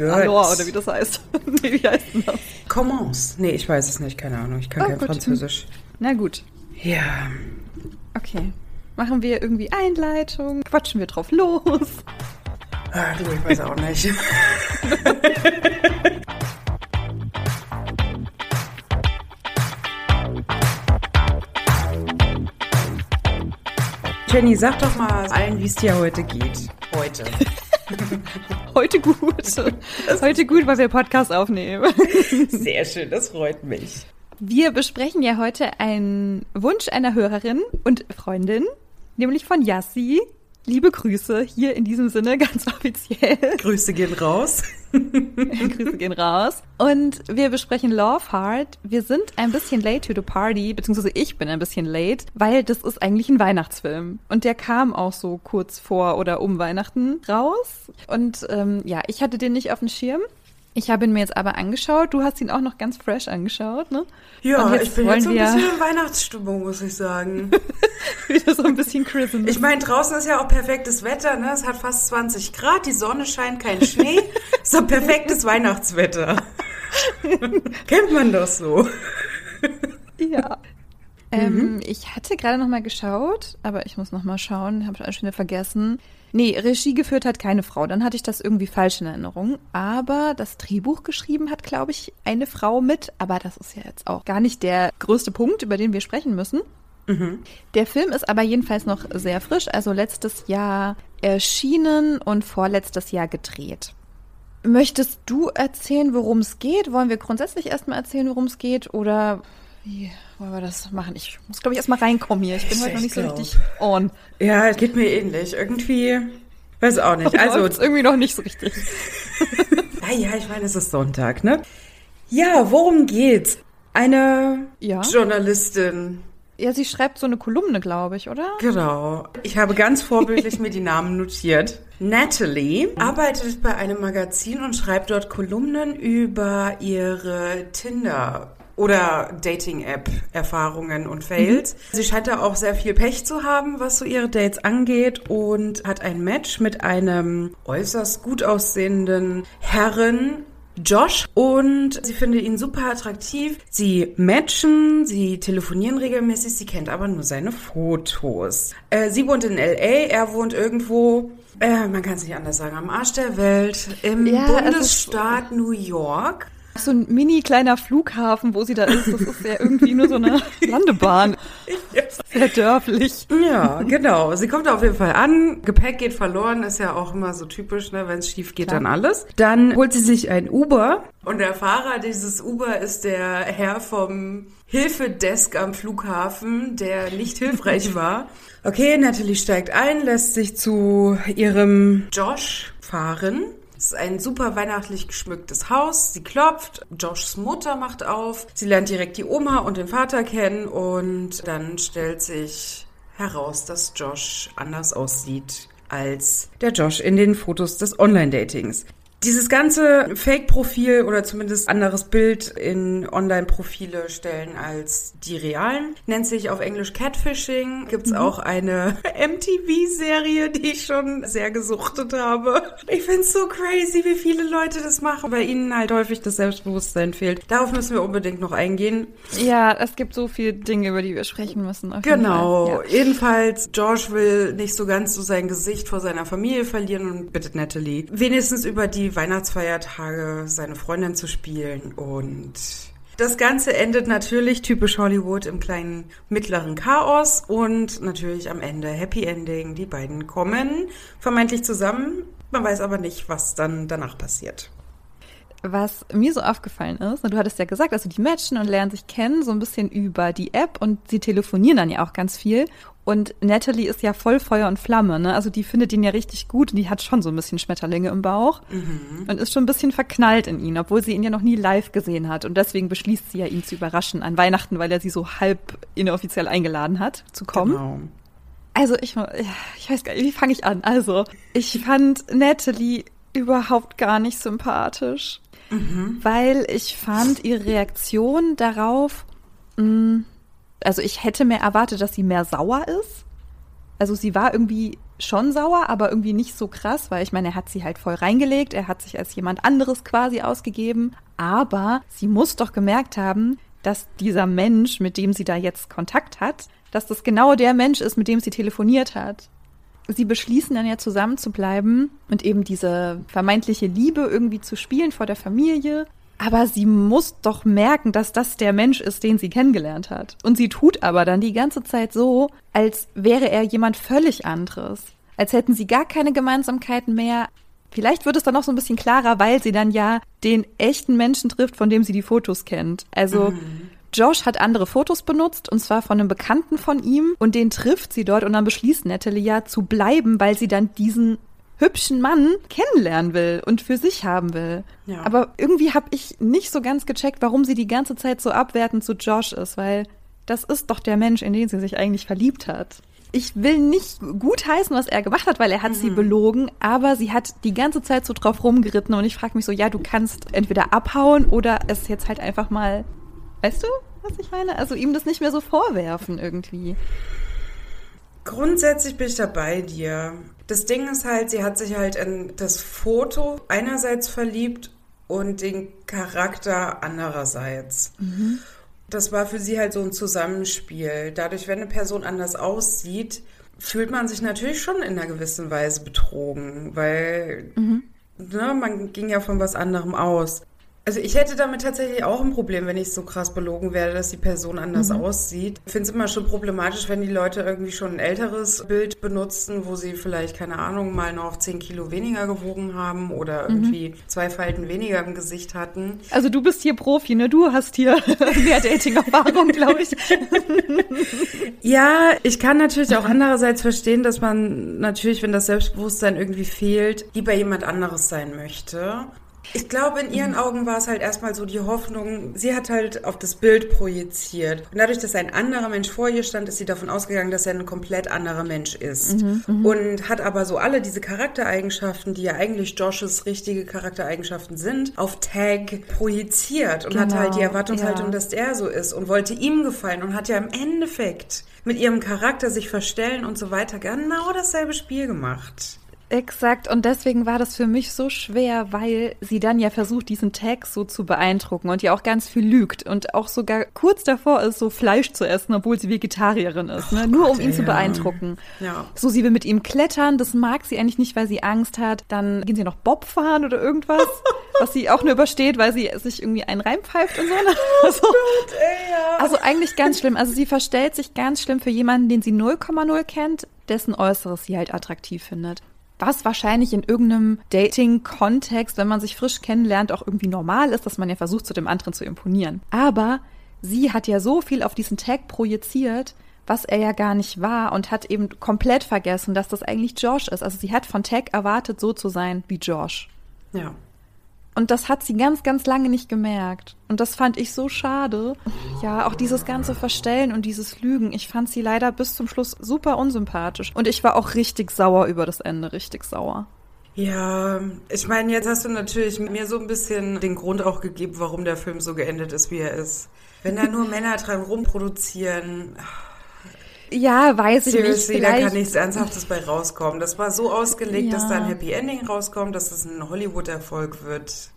Alors, oder wie das heißt. nee, wie heißt denn das? Commence. Nee, ich weiß es nicht, keine Ahnung. Ich kann Oh, kein gut. Französisch. Na gut. Ja. Okay. Machen wir irgendwie Einleitung? Quatschen wir drauf los? Ah, du, ich weiß auch nicht. Jenny, sag doch mal allen, wie es dir heute geht. Heute. Heute gut. Heute gut, weil wir Podcast aufnehmen. Sehr schön, das freut mich. Wir besprechen ja heute einen Wunsch einer Hörerin und Freundin, nämlich von Yassi. Liebe Grüße hier in diesem Sinne ganz offiziell. Grüße gehen raus. Grüße gehen raus. Und wir besprechen Love Heart. Wir sind ein bisschen late to the party, beziehungsweise ich bin ein bisschen late, weil das ist eigentlich ein Weihnachtsfilm. Und der kam auch so kurz vor oder um Weihnachten raus. Und ähm, ja, ich hatte den nicht auf dem Schirm. Ich habe ihn mir jetzt aber angeschaut. Du hast ihn auch noch ganz fresh angeschaut, ne? Ja, ich bin jetzt so ein bisschen in Weihnachtsstimmung, muss ich sagen. Wieder so ein bisschen Christmas. Ich meine, draußen ist ja auch perfektes Wetter, ne? Es hat fast 20 Grad, die Sonne scheint, kein Schnee. so perfektes Weihnachtswetter. Kennt man doch so. Ja. Ähm, ich hatte gerade noch mal geschaut, aber ich muss noch mal schauen, habe schon wieder vergessen. Nee, Regie geführt hat keine Frau, dann hatte ich das irgendwie falsch in Erinnerung. Aber das Drehbuch geschrieben hat, glaube ich, eine Frau mit. Aber das ist ja jetzt auch gar nicht der größte Punkt, über den wir sprechen müssen. Der Film ist aber jedenfalls noch sehr frisch, also letztes Jahr erschienen und vorletztes Jahr gedreht. Möchtest du erzählen, worum es geht? Wollen wir grundsätzlich erstmal erzählen, worum es geht? Oder wie wollen wir das machen? Ich muss, glaube ich, erstmal reinkommen hier. Ich bin Ich- heute noch ich nicht so glaub. richtig on. Ja, geht mir ähnlich. Irgendwie, weiß auch nicht. Also Also, irgendwie noch nicht so richtig. ja, ja, ich meine, es ist Sonntag, ne? Ja, worum geht's? Eine Ja. Journalistin. Ja, sie schreibt so eine Kolumne, glaube ich, oder? Genau. Ich habe ganz vorbildlich mir die Namen notiert. Natalie arbeitet bei einem Magazin und schreibt dort Kolumnen über ihre Tinder oder Dating-App-Erfahrungen und Fails. Sie scheint da auch sehr viel Pech zu haben, was so ihre Dates angeht und hat ein Match mit einem äußerst gut aussehenden Herren, Josh und sie findet ihn super attraktiv. Sie matchen, sie telefonieren regelmäßig, sie kennt aber nur seine Fotos. Äh, sie wohnt in LA, er wohnt irgendwo, äh, man kann es nicht anders sagen, am Arsch der Welt, im Ja, Bundesstaat New York. So ein mini kleiner Flughafen, wo sie da ist. Das ist ja irgendwie nur so eine Landebahn. Sehr dörflich. Ja, genau. Sie kommt auf jeden Fall an. Gepäck geht verloren, ist ja auch immer so typisch, ne? Wenn es schief geht, Klar. dann alles. Dann holt sie sich ein Uber und der Fahrer dieses Uber ist der Herr vom Hilfedesk am Flughafen, der nicht hilfreich war. Okay, Natalie steigt ein, lässt sich zu ihrem Josh fahren. Es ist ein super weihnachtlich geschmücktes Haus. Sie klopft, Joshs Mutter macht auf. Sie lernt direkt die Oma und den Vater kennen und dann stellt sich heraus, dass Josh anders aussieht als der Josh in den Fotos des Online-Datings. Dieses ganze Fake-Profil oder zumindest anderes Bild in Online-Profile stellen als die realen. Nennt sich auf Englisch Catfishing. Gibt's auch eine MTV-Serie, die ich schon sehr gesuchtet habe. Ich find's so crazy, wie viele Leute das machen, weil ihnen halt häufig das Selbstbewusstsein fehlt. Darauf müssen wir unbedingt noch eingehen. Ja, es gibt so viele Dinge, über die wir sprechen müssen. Genau. Ja. Jedenfalls, George will nicht so ganz so sein Gesicht vor seiner Familie verlieren und bittet Natalie, wenigstens über die Weihnachtsfeiertage seine Freundin zu spielen und das Ganze endet natürlich typisch Hollywood im kleinen mittleren Chaos und natürlich am Ende Happy Ending. Die beiden kommen vermeintlich zusammen. Man weiß aber nicht, was dann danach passiert. Was mir so aufgefallen ist, du hattest ja gesagt, also die matchen und lernen sich kennen, so ein bisschen über die App und sie telefonieren dann ja auch ganz viel. Und Natalie ist ja voll Feuer und Flamme, ne? Also die findet ihn ja richtig gut und die hat schon so ein bisschen Schmetterlinge im Bauch und ist schon ein bisschen verknallt in ihn, obwohl sie ihn ja noch nie live gesehen hat. Und deswegen beschließt sie ja, ihn zu überraschen an Weihnachten, weil er sie so halb inoffiziell eingeladen hat, zu kommen. Genau. Also ich, ich weiß gar nicht, wie fange ich an? Also ich fand Natalie überhaupt gar nicht sympathisch, weil ich fand ihre Reaktion darauf, mh, also ich hätte mehr erwartet, dass sie mehr sauer ist. Also sie war irgendwie schon sauer, aber irgendwie nicht so krass, weil ich meine, er hat sie halt voll reingelegt, er hat sich als jemand anderes quasi ausgegeben, aber sie muss doch gemerkt haben, dass dieser Mensch, mit dem sie da jetzt Kontakt hat, dass das genau der Mensch ist, mit dem sie telefoniert hat. Sie beschließen dann ja zusammen zu bleiben und eben diese vermeintliche Liebe irgendwie zu spielen vor der Familie. Aber sie muss doch merken, dass das der Mensch ist, den sie kennengelernt hat. Und sie tut aber dann die ganze Zeit so, als wäre er jemand völlig anderes. Als hätten sie gar keine Gemeinsamkeiten mehr. Vielleicht wird es dann noch so ein bisschen klarer, weil sie dann ja den echten Menschen trifft, von dem sie die Fotos kennt. Also mhm. Josh hat andere Fotos benutzt, und zwar von einem Bekannten von ihm, und den trifft sie dort und dann beschließt Natalie ja zu bleiben, weil sie dann diesen hübschen Mann kennenlernen will und für sich haben will. Ja. Aber irgendwie habe ich nicht so ganz gecheckt, warum sie die ganze Zeit so abwertend zu Josh ist, weil das ist doch der Mensch, in den sie sich eigentlich verliebt hat. Ich will nicht gutheißen, was er gemacht hat, weil er hat mhm. sie belogen, aber sie hat die ganze Zeit so drauf rumgeritten und ich frage mich so, ja, du kannst entweder abhauen oder es jetzt halt einfach mal, weißt du, was ich meine? Also ihm das nicht mehr so vorwerfen irgendwie. Grundsätzlich bin ich da bei dir. Das Ding ist halt, sie hat sich halt in das Foto einerseits verliebt und den Charakter andererseits. Mhm. Das war für sie halt so ein Zusammenspiel. Dadurch, wenn eine Person anders aussieht, fühlt man sich natürlich schon in einer gewissen Weise betrogen, weil mhm. ne, man ging ja von was anderem aus. Also ich hätte damit tatsächlich auch ein Problem, wenn ich so krass belogen werde, dass die Person anders mhm. aussieht. Ich finde es immer schon problematisch, wenn die Leute irgendwie schon ein älteres Bild benutzen, wo sie vielleicht, keine Ahnung, mal noch 10 Kilo weniger gewogen haben oder mhm. irgendwie zwei Falten weniger im Gesicht hatten. Also du bist hier Profi, ne? Du hast hier mehr Dating-Erfahrung, glaube ich. ja, ich kann natürlich auch andererseits verstehen, dass man natürlich, wenn das Selbstbewusstsein irgendwie fehlt, lieber jemand anderes sein möchte. Ich glaube, in ihren Augen war es halt erstmal so die Hoffnung, sie hat halt auf das Bild projiziert. Und dadurch, dass ein anderer Mensch vor ihr stand, ist sie davon ausgegangen, dass er ein komplett anderer Mensch ist. Mhm, mhm. und hat aber so alle diese Charaktereigenschaften, die ja eigentlich Joshes richtige Charaktereigenschaften sind, auf Tag projiziert und genau, hat halt die Erwartungshaltung, ja. dass der so ist und wollte ihm gefallen und hat ja im Endeffekt mit ihrem Charakter sich verstellen und so weiter genau dasselbe Spiel gemacht. Exakt, und deswegen war das für mich so schwer, weil sie dann ja versucht, diesen Tag so zu beeindrucken und ja auch ganz viel lügt und auch sogar kurz davor ist, so Fleisch zu essen, obwohl sie Vegetarierin ist, ne? nur Gott, um ihn ja. zu beeindrucken. Ja. So, sie will mit ihm klettern, das mag sie eigentlich nicht, weil sie Angst hat. Dann gehen sie noch Bob fahren oder irgendwas, was sie auch nur übersteht, weil sie sich irgendwie einen reinpfeift und so. Ne? Also, oh Gott, ey, ja. also eigentlich ganz schlimm. Also sie verstellt sich ganz schlimm für jemanden, den sie 0,0 kennt, dessen Äußeres sie halt attraktiv findet was wahrscheinlich in irgendeinem Dating-Kontext, wenn man sich frisch kennenlernt, auch irgendwie normal ist, dass man ja versucht, zu dem anderen zu imponieren. Aber sie hat ja so viel auf diesen Tag projiziert, was er ja gar nicht war und hat eben komplett vergessen, dass das eigentlich Josh ist. Also sie hat von Tag erwartet, so zu sein wie Josh. Ja. Und das hat sie ganz, ganz lange nicht gemerkt. Und das fand ich so schade. Ja, auch dieses ganze Verstellen und dieses Lügen. Ich fand sie leider bis zum Schluss super unsympathisch. Und ich war auch richtig sauer über das Ende, richtig sauer. Ja, ich meine, jetzt hast du natürlich mir so ein bisschen den Grund auch gegeben, warum der Film so geendet ist, wie er ist. Wenn da nur Männer dran rumproduzieren. Ja, weiß ich Seriously, nicht. Vielleicht. Da kann nichts Ernsthaftes bei rauskommen. Das war so ausgelegt, ja. dass da ein Happy Ending rauskommt, dass es ein Hollywood-Erfolg wird.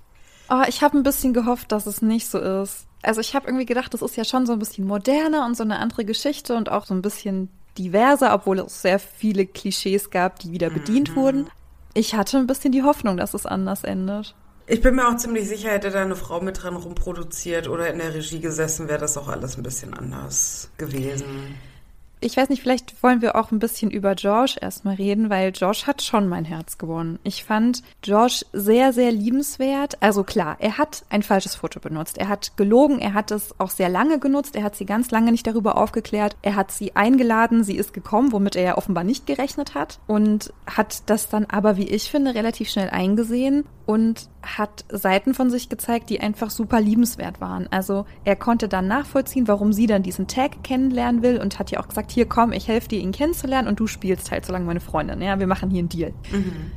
Oh, ich habe ein bisschen gehofft, dass es nicht so ist. Also ich habe irgendwie gedacht, das ist ja schon so ein bisschen moderner und so eine andere Geschichte und auch so ein bisschen diverser, obwohl es sehr viele Klischees gab, die wieder bedient mhm. wurden. Ich hatte ein bisschen die Hoffnung, dass es anders endet. Ich bin mir auch ziemlich sicher, hätte da eine Frau mit dran rumproduziert oder in der Regie gesessen, wäre das auch alles ein bisschen anders gewesen ich weiß nicht, vielleicht wollen wir auch ein bisschen über Josh erstmal reden, weil Josh hat schon mein Herz gewonnen. Ich fand Josh sehr, sehr liebenswert. Also klar, er hat ein falsches Foto benutzt. Er hat gelogen, er hat es auch sehr lange genutzt, er hat sie ganz lange nicht darüber aufgeklärt. Er hat sie eingeladen, sie ist gekommen, womit er ja offenbar nicht gerechnet hat und hat das dann aber, wie ich finde, relativ schnell eingesehen und hat Seiten von sich gezeigt, die einfach super liebenswert waren. Also er konnte dann nachvollziehen, warum sie dann diesen Tag kennenlernen will und hat ja auch gesagt, hier komm, ich helfe dir, ihn kennenzulernen und du spielst halt so lange meine Freundin. Ja, wir machen hier einen Deal. Mhm.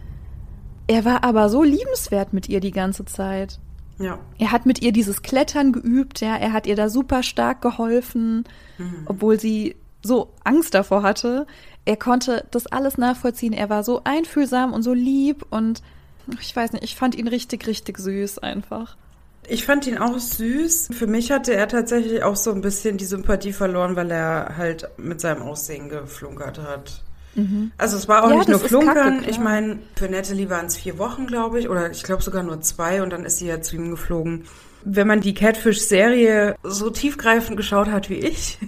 Er war aber so liebenswert mit ihr die ganze Zeit. Ja. Er hat mit ihr dieses Klettern geübt, ja, er hat ihr da super stark geholfen, mhm. obwohl sie so Angst davor hatte. Er konnte das alles nachvollziehen. Er war so einfühlsam und so lieb und ich weiß nicht, ich fand ihn richtig, richtig süß einfach. Ich fand ihn auch süß. Für mich hatte er tatsächlich auch so ein bisschen die Sympathie verloren, weil er halt mit seinem Aussehen geflunkert hat. Mhm. Also es war auch ja, nicht nur Flunkern. Kacke, ich meine, für Natalie waren es vier Wochen, glaube ich, oder ich glaube sogar nur zwei und dann ist sie ja zu ihm geflogen. Wenn man die Catfish-Serie so tiefgreifend geschaut hat wie ich,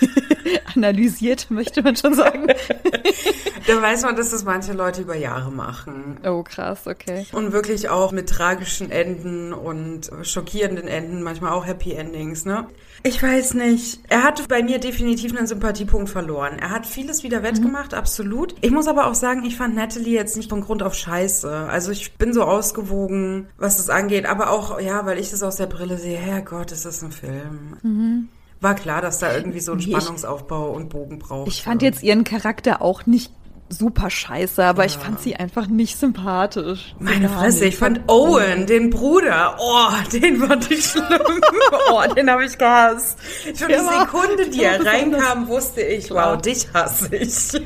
analysiert, möchte man schon sagen. Dann weiß man, dass das manche Leute über Jahre machen. Oh, krass, okay. Und wirklich auch mit tragischen Enden und schockierenden Enden, manchmal auch Happy Endings, ne? Ich weiß nicht. Er hat bei mir definitiv einen Sympathiepunkt verloren. Er hat vieles wieder wettgemacht, mhm. absolut. Ich muss aber auch sagen, ich fand Natalie jetzt nicht von Grund auf scheiße. Also ich bin so ausgewogen, was das angeht. Aber auch, ja, weil ich das aus der Brille sehe, Herrgott, ist das ein Film. Mhm war klar, dass da irgendwie so ein Spannungsaufbau und Bogen braucht. Ich fand jetzt ihren Charakter auch nicht super scheiße, aber ja. ich fand sie einfach nicht sympathisch. Meine Fresse, ich fand Owen, den Bruder, oh, den fand ich schlimm. oh, den habe ich gehasst. Schon ja, die Sekunde, die er reinkam, wusste ich, wow, dich hasse ich.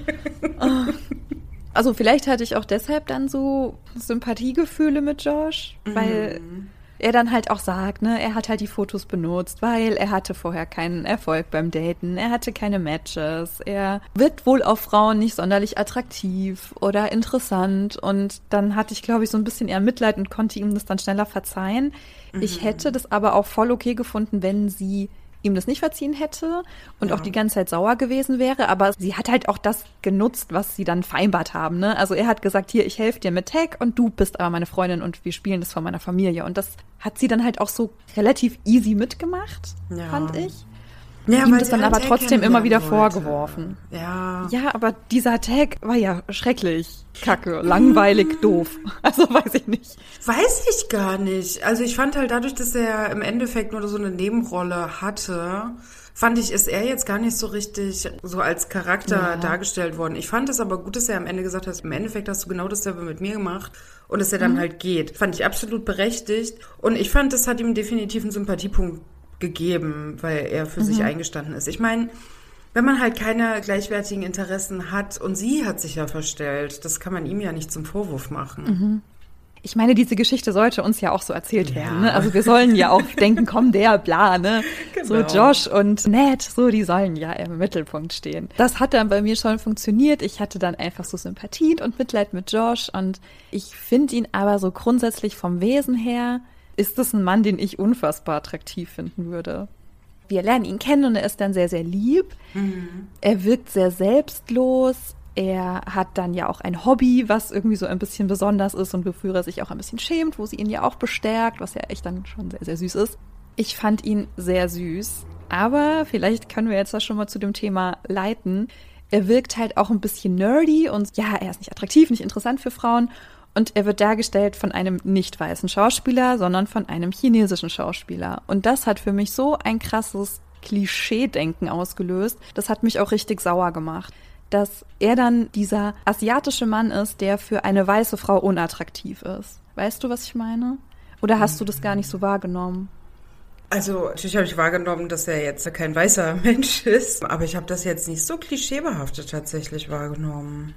Ah. also vielleicht hatte ich auch deshalb dann so Sympathiegefühle mit Josh, weil mhm er dann halt auch sagt, ne, er hat halt die Fotos benutzt, weil er hatte vorher keinen Erfolg beim Daten, er hatte keine Matches, er wird wohl auf Frauen nicht sonderlich attraktiv oder interessant und dann hatte ich, glaube ich, so ein bisschen eher Mitleid und konnte ihm das dann schneller verzeihen. Mhm. Ich hätte das aber auch voll okay gefunden, wenn sie ihm das nicht verziehen hätte und ja. auch die ganze Zeit sauer gewesen wäre. Aber sie hat halt auch das genutzt, was sie dann vereinbart haben. Ne? Also er hat gesagt, hier, ich helfe dir mit Tag und du bist aber meine Freundin und wir spielen das von meiner Familie. Und das hat sie dann halt auch so relativ easy mitgemacht, ja. fand ich. Ja, ihm das dann aber trotzdem immer wieder wollte. vorgeworfen. Ja. Ja, aber dieser Tag war ja schrecklich. Kacke, langweilig, doof. Also weiß ich nicht. Weiß ich gar nicht. Also ich fand halt dadurch, dass er im Endeffekt nur so eine Nebenrolle hatte, fand ich, ist er jetzt gar nicht so richtig so als Charakter ja. dargestellt worden. Ich fand es aber gut, dass er am Ende gesagt hat, im Endeffekt hast du genau dasselbe mit mir gemacht und dass er dann mhm. halt geht. Fand ich absolut berechtigt und ich fand, das hat ihm definitiv einen Sympathiepunkt gegeben, weil er für mhm. sich eingestanden ist. Ich meine, wenn man halt keine gleichwertigen Interessen hat und sie hat sich ja verstellt, das kann man ihm ja nicht zum Vorwurf machen. Mhm. Ich meine, diese Geschichte sollte uns ja auch so erzählt ja. werden. Ne? Also wir sollen ja auch denken, komm, der, bla, ne? Genau. So Josh und Ned, so, die sollen ja im Mittelpunkt stehen. Das hat dann bei mir schon funktioniert. Ich hatte dann einfach so Sympathie und Mitleid mit Josh und ich finde ihn aber so grundsätzlich vom Wesen her ist das ein Mann, den ich unfassbar attraktiv finden würde. Wir lernen ihn kennen und er ist dann sehr, sehr lieb. Mhm. Er wirkt sehr selbstlos. Er hat dann ja auch ein Hobby, was irgendwie so ein bisschen besonders ist und wofür er sich auch ein bisschen schämt, wo sie ihn ja auch bestärkt, was ja echt dann schon sehr, sehr süß ist. Ich fand ihn sehr süß. Aber vielleicht können wir jetzt das schon mal zu dem Thema leiten. Er wirkt halt auch ein bisschen nerdy und ja, er ist nicht attraktiv, nicht interessant für Frauen. Und er wird dargestellt von einem nicht weißen Schauspieler, sondern von einem chinesischen Schauspieler. Und das hat für mich so ein krasses Klischee-Denken ausgelöst. Das hat mich auch richtig sauer gemacht. Dass er dann dieser asiatische Mann ist, der für eine weiße Frau unattraktiv ist. Weißt du, was ich meine? Oder hast du das gar nicht so wahrgenommen? Also natürlich habe ich wahrgenommen, dass er jetzt kein weißer Mensch ist, aber ich habe das jetzt nicht so klischeebehaftet tatsächlich wahrgenommen.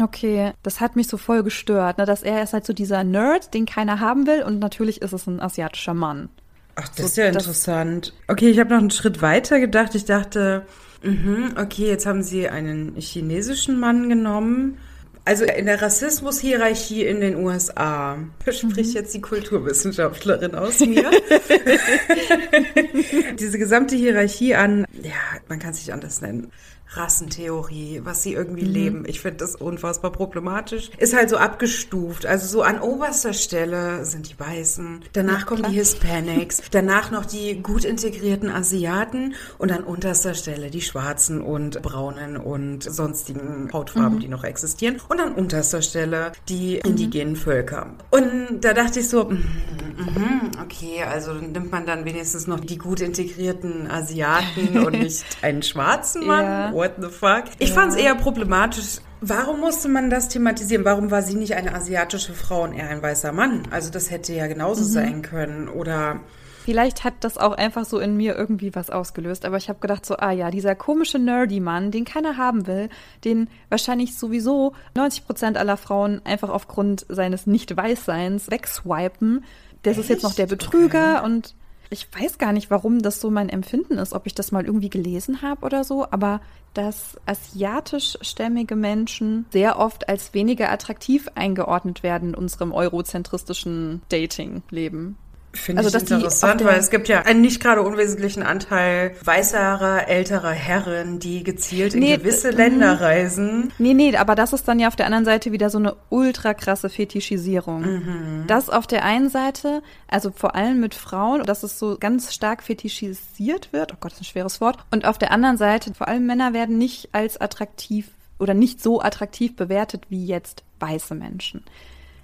Okay, das hat mich so voll gestört, ne? dass er ist halt so dieser Nerd, den keiner haben will und natürlich ist es ein asiatischer Mann. Ach, das so, ist ja interessant. Okay, ich habe noch einen Schritt weiter gedacht. Ich dachte, mh, okay, jetzt haben sie einen chinesischen Mann genommen. Also in der Rassismushierarchie in den USA spricht mhm. jetzt die Kulturwissenschaftlerin aus mir. Diese gesamte Hierarchie an, ja, man kann es nicht anders nennen. Rassentheorie, was sie irgendwie mhm. leben. Ich finde das unfassbar problematisch. Ist halt so abgestuft. Also so an oberster Stelle sind die Weißen, danach ja, kommen die Hispanics, danach noch die gut integrierten Asiaten und an unterster Stelle die Schwarzen und Braunen und sonstigen Hautfarben, mhm. die noch existieren. Und an unterster Stelle die mhm. indigenen Völker. Und da dachte ich so, mm, mm, okay, also nimmt man dann wenigstens noch die gut integrierten Asiaten und nicht einen schwarzen Mann? Ja what the fuck? Ich ja. fand es eher problematisch, Warum musste man das thematisieren? Warum war sie nicht eine asiatische Frau und er ein weißer Mann? Also das hätte ja genauso mhm. sein können. Oder Vielleicht hat das auch einfach so in mir irgendwie was ausgelöst, aber ich habe gedacht so, ah ja, dieser komische Nerdy-Mann, den keiner haben will, den wahrscheinlich sowieso 90 Prozent aller Frauen einfach aufgrund seines Nicht-Weißseins wegswipen. Das Echt? ist jetzt noch der Betrüger okay. und ich weiß gar nicht, warum das so mein Empfinden ist, ob ich das mal irgendwie gelesen habe oder so, aber dass asiatischstämmige Menschen sehr oft als weniger attraktiv eingeordnet werden in unserem eurozentristischen Dating-Leben. Finde also, ich interessant, weil es gibt ja einen nicht gerade unwesentlichen Anteil weißerer, älterer Herren, die gezielt in nee, gewisse Länder mhm. reisen. Nee, nee, aber das ist dann ja auf der anderen Seite wieder so eine ultra krasse Fetischisierung. Mhm. Das auf der einen Seite, also vor allem mit Frauen, dass es so ganz stark fetischisiert wird. Oh Gott, das ist ein schweres Wort. Und auf der anderen Seite, vor allem Männer werden nicht als attraktiv oder nicht so attraktiv bewertet wie jetzt weiße Menschen.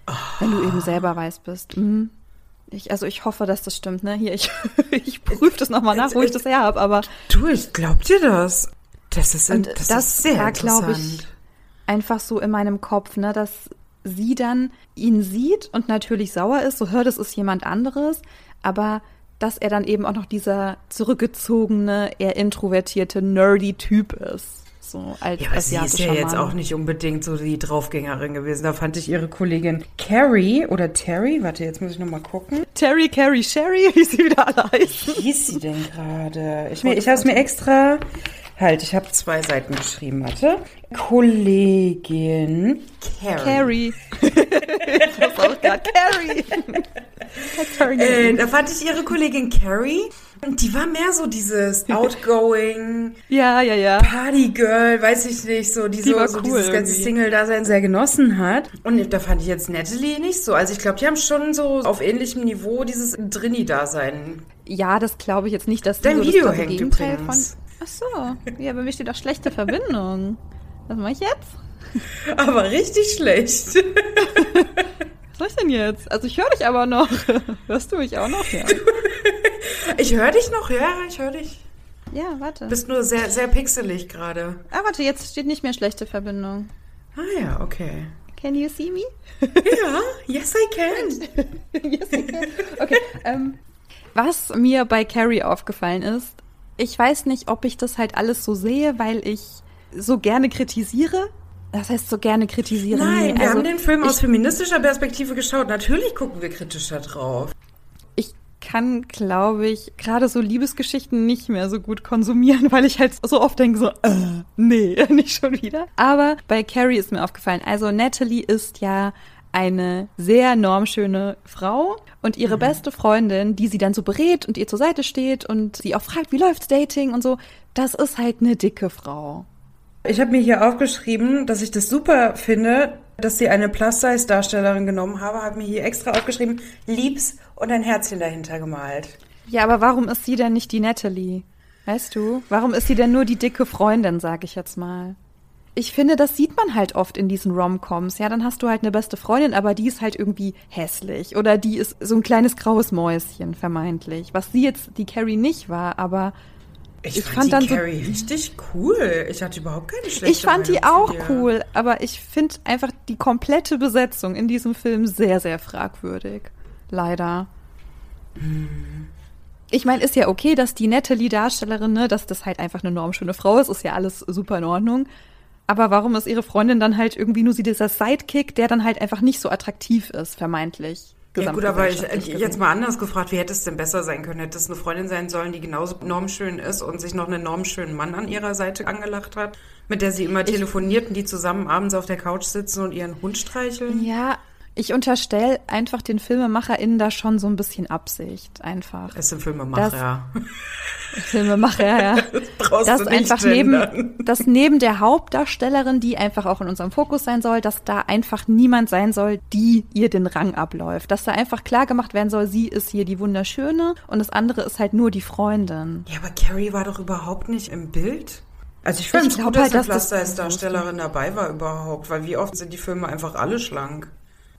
Oh. Wenn du eben selber weiß bist. Mhm. Ich, also ich hoffe, dass das stimmt, ne? Hier, ich, ich prüfe das nochmal nach, wo ich das her habe, aber. Du, ich glaub dir das. Das ist, und das, das ist sehr war, glaube ich, einfach so in meinem Kopf, ne, dass sie dann ihn sieht und natürlich sauer ist, so hört, es ist jemand anderes, aber dass er dann eben auch noch dieser zurückgezogene, eher introvertierte, nerdy Typ ist so als ja, aber sie ist ja jetzt auch nicht unbedingt so die Draufgängerin gewesen. Da fand ich ihre Kollegin Carrie oder Terry, warte, jetzt muss ich nochmal gucken. Terry, Carrie, Sherry, wie sie wieder alle heißen. Wie hieß sie denn gerade? Ich, ich habe es mir extra Halt, ich habe zwei Seiten geschrieben, warte. Kollegin Carrie. Carrie. ich auch gerade Carrie. äh, da fand ich ihre Kollegin Carrie und die war mehr so dieses outgoing, ja, ja, ja, Partygirl, weiß ich nicht, so die, die so, so cool dieses ganze Single-Dasein sehr genossen hat. Und da fand ich jetzt Natalie nicht so. Also ich glaube, die haben schon so auf ähnlichem Niveau dieses Drini-Dasein. Ja, das glaube ich jetzt nicht, dass Dein so Video das hängt Gegenteil übrigens. von Ach so, ja, bei mir steht auch schlechte Verbindung. Was mache ich jetzt? Aber richtig schlecht. Was soll ich denn jetzt? Also ich höre dich aber noch. Hörst du mich auch noch? Ja. Ich höre dich noch, ja, ich höre dich. Ja, warte. Bist nur sehr, sehr pixelig gerade. Ah, warte, jetzt steht nicht mehr schlechte Verbindung. Ah ja, okay. Can you see me? Ja, yes I can. yes I can. Okay, ähm, was mir bei Carrie aufgefallen ist, ich weiß nicht, ob ich das halt alles so sehe, weil ich so gerne kritisiere. Das heißt, so gerne kritisieren. Nein, nee, wir also haben den Film aus feministischer Perspektive geschaut. Natürlich gucken wir kritischer drauf. Kann, glaube ich, gerade so Liebesgeschichten nicht mehr so gut konsumieren, weil ich halt so oft denke so, äh, nee, nicht schon wieder. Aber bei Carrie ist mir aufgefallen, also Natalie ist ja eine sehr normschöne Frau und ihre mhm. beste Freundin, die sie dann so berät und ihr zur Seite steht und sie auch fragt, wie läuft's Dating und so, das ist halt eine dicke Frau. Ich habe mir hier aufgeschrieben, dass ich das super finde, dass sie eine Plus-Size-Darstellerin genommen habe, habe mir hier extra aufgeschrieben, liebs und ein Herzchen dahinter gemalt. Ja, aber warum ist sie denn nicht die Natalie? Weißt du? Warum ist sie denn nur die dicke Freundin, sag ich jetzt mal? ich finde, das sieht man halt oft in diesen Romcoms. Ja, dann hast du halt eine beste Freundin, aber die ist halt irgendwie hässlich oder die ist so ein kleines graues Mäuschen vermeintlich. Was sie jetzt die Carrie nicht war, aber ich, ich fand, fand dann Carrie so, richtig cool. Ich hatte überhaupt keine schlechte Ich fand Meinung die auch cool, aber ich finde einfach die komplette Besetzung in diesem Film sehr sehr fragwürdig. Leider. Hm. Ich meine, ist ja okay, dass die Natalie Darstellerin, ne, dass das halt einfach eine normschöne Frau ist, ist ja alles super in Ordnung. Aber warum ist ihre Freundin dann halt irgendwie nur sie dieser Sidekick, der dann halt einfach nicht so attraktiv ist, vermeintlich? Ja gut, aber ich, jetzt mal anders gefragt, wie hätte es denn besser sein können? Hätte es eine Freundin sein sollen, die genauso normschön ist und sich noch einen normschönen Mann an ihrer Seite angelacht hat, mit der sie immer telefoniert und die zusammen abends auf der Couch sitzen und ihren Hund streicheln? Ja, ich unterstelle einfach den FilmemacherInnen da schon so ein bisschen Absicht, einfach. Es sind Filmemacher. Das, Filmemacher, ja. Das dass nicht einfach neben, dass neben der Hauptdarstellerin, die einfach auch in unserem Fokus sein soll, dass da einfach niemand sein soll, die ihr den Rang abläuft. Dass da einfach klar gemacht werden soll, sie ist hier die Wunderschöne und das andere ist halt nur die Freundin. Ja, aber Carrie war doch überhaupt nicht im Bild. Also ich finde es gut, dass halt, eine Pflaster-Darstellerin dabei war überhaupt, weil wie oft sind die Filme einfach alle schlank.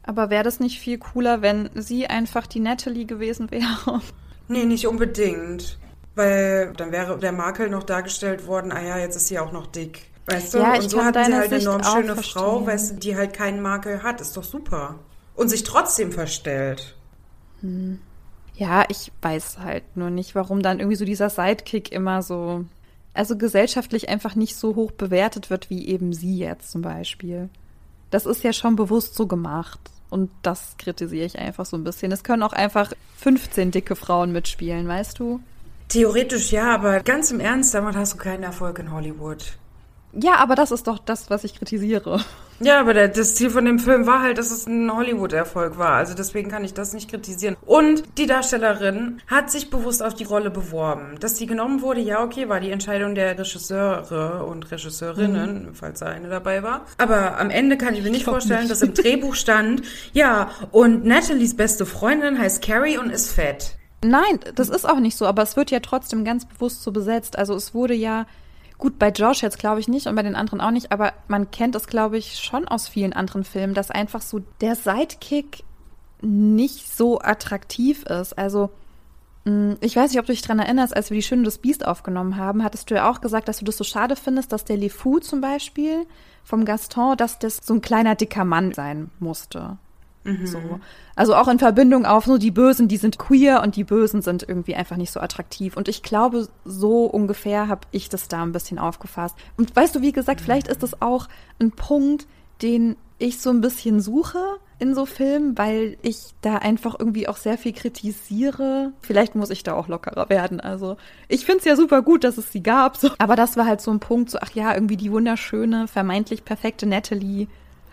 Aber wäre das nicht viel cooler, wenn sie einfach die Natalie gewesen wäre? Nee, nicht unbedingt. Weil dann wäre der Makel noch dargestellt worden, ah ja, jetzt ist sie auch noch dick. Weißt du? Ja, und so hatten sie halt eine enorm schöne verstehen. Frau, weißt du, die halt keinen Makel hat. Ist doch super. Und sich trotzdem verstellt. Ja, ich weiß halt nur nicht, warum dann irgendwie so dieser Sidekick immer so, also gesellschaftlich einfach nicht so hoch bewertet wird wie eben sie jetzt zum Beispiel. Das ist ja schon bewusst so gemacht. Und das kritisiere ich einfach so ein bisschen. Es können auch einfach 15 dicke Frauen mitspielen, weißt du? Theoretisch ja, aber ganz im Ernst, damit hast du keinen Erfolg in Hollywood. Ja, aber das ist doch das, was ich kritisiere. Ja, aber der, das Ziel von dem Film war halt, dass es ein Hollywood-Erfolg war. Also deswegen kann ich das nicht kritisieren. Und die Darstellerin hat sich bewusst auf die Rolle beworben. Dass die genommen wurde, ja, okay, war die Entscheidung der Regisseure und Regisseurinnen, falls da eine dabei war. Aber am Ende kann ich mir nicht glaub vorstellen, nicht. dass im Drehbuch stand, ja, und Nathalies beste Freundin heißt Carrie und ist fett. Nein, das ist auch nicht so, aber es wird ja trotzdem ganz bewusst so besetzt. Also es wurde ja, gut, bei Josh jetzt glaube ich nicht und bei den anderen auch nicht, aber man kennt es, glaube ich, schon aus vielen anderen Filmen, dass einfach so der Sidekick nicht so attraktiv ist. Also mh, ich weiß nicht, ob du dich dran erinnerst, als wir die Schöne des Biest aufgenommen haben, hattest du ja auch gesagt, dass du das so schade findest, dass der LeFou zum Beispiel vom Gaston, dass das so ein kleiner dicker Mann sein musste. So. Also auch in Verbindung auf so die Bösen, die sind queer und die Bösen sind irgendwie einfach nicht so attraktiv. Und ich glaube, so ungefähr habe ich das da ein bisschen aufgefasst. Und weißt du, wie gesagt, vielleicht ist das auch ein Punkt, den ich so ein bisschen suche in so Filmen, weil ich da einfach irgendwie auch sehr viel kritisiere. Vielleicht muss ich da auch lockerer werden. Also ich finde es ja super gut, dass es sie gab. So. Aber das war halt so ein Punkt, so, ach ja, irgendwie die wunderschöne, vermeintlich perfekte Natalie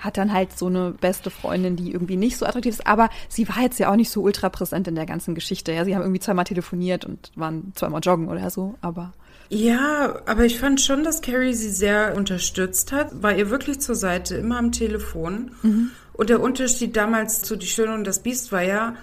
hat dann halt so eine beste Freundin, die irgendwie nicht so attraktiv ist, aber sie war jetzt ja auch nicht so ultra präsent in der ganzen Geschichte. Ja, sie haben irgendwie zweimal telefoniert und waren zweimal joggen oder so, aber Ja, aber ich fand schon, dass Carrie sie sehr unterstützt hat, war ihr wirklich zur Seite, immer am Telefon. Und der Unterschied damals zu Die Schöne und das Biest war ja,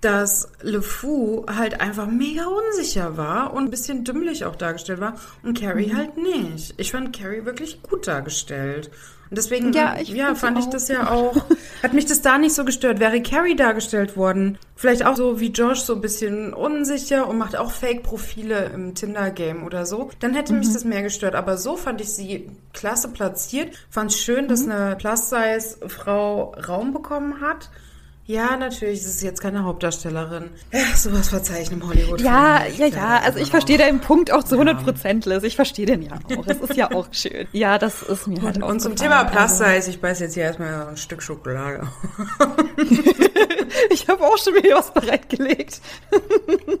dass Le Fou halt einfach mega unsicher war und ein bisschen dümmlich auch dargestellt war und Carrie halt nicht. Ich fand Carrie wirklich gut dargestellt. Und deswegen Ja, ich ja, fand sie ich auch. das ja auch, hat mich das da nicht so gestört. Wäre Carrie dargestellt worden, vielleicht auch so wie Josh, so ein bisschen unsicher und macht auch Fake-Profile im Tinder-Game oder so, dann hätte Mhm. mich das mehr gestört. Aber so fand ich sie klasse platziert. Fand es schön, dass Mhm. eine Plus-Size-Frau Raum bekommen hat. Ja, natürlich, es ist jetzt keine Hauptdarstellerin. Ja, sowas verzeichnen im Hollywood. ja, ja, ja. Also ich verstehe deinen Punkt auch zu 100 Prozent, Liz. Ich verstehe den ja auch. Das ist ja auch schön. Ja, das ist mir halt Und, und zum. Thema Also, Plus-Size, ich beiß jetzt hier erstmal ein Stück Schokolade. Ich habe auch schon wieder was bereitgelegt.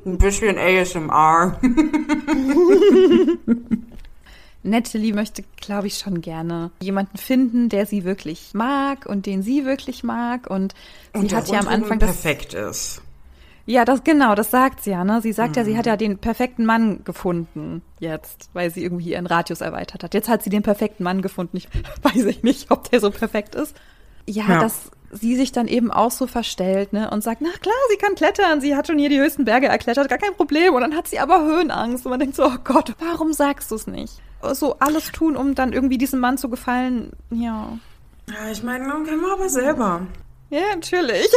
Ein bisschen ASMR. Natalie möchte, glaube ich, schon gerne jemanden finden, der sie wirklich mag und den sie wirklich mag. Und sie Und hat ja am Anfang das. perfekt ist. Ja, das genau, das sagt sie ja, ne? Sie sagt ja, sie hat ja den perfekten Mann gefunden jetzt, weil sie irgendwie ihren Radius erweitert hat. Jetzt hat sie den perfekten Mann gefunden. Ich weiß ich nicht, ob der so perfekt ist. Ja, Ja. dass sie sich dann eben auch so verstellt, ne? Und sagt, na klar, sie kann klettern, sie hat schon hier die höchsten Berge erklettert, gar kein Problem. Und dann hat sie aber Höhenangst und man denkt so, oh Gott, warum sagst du es nicht? So alles tun, um dann irgendwie diesem Mann zu gefallen, ja. Ja, ich meine, dann können wir aber selber. Ja, natürlich.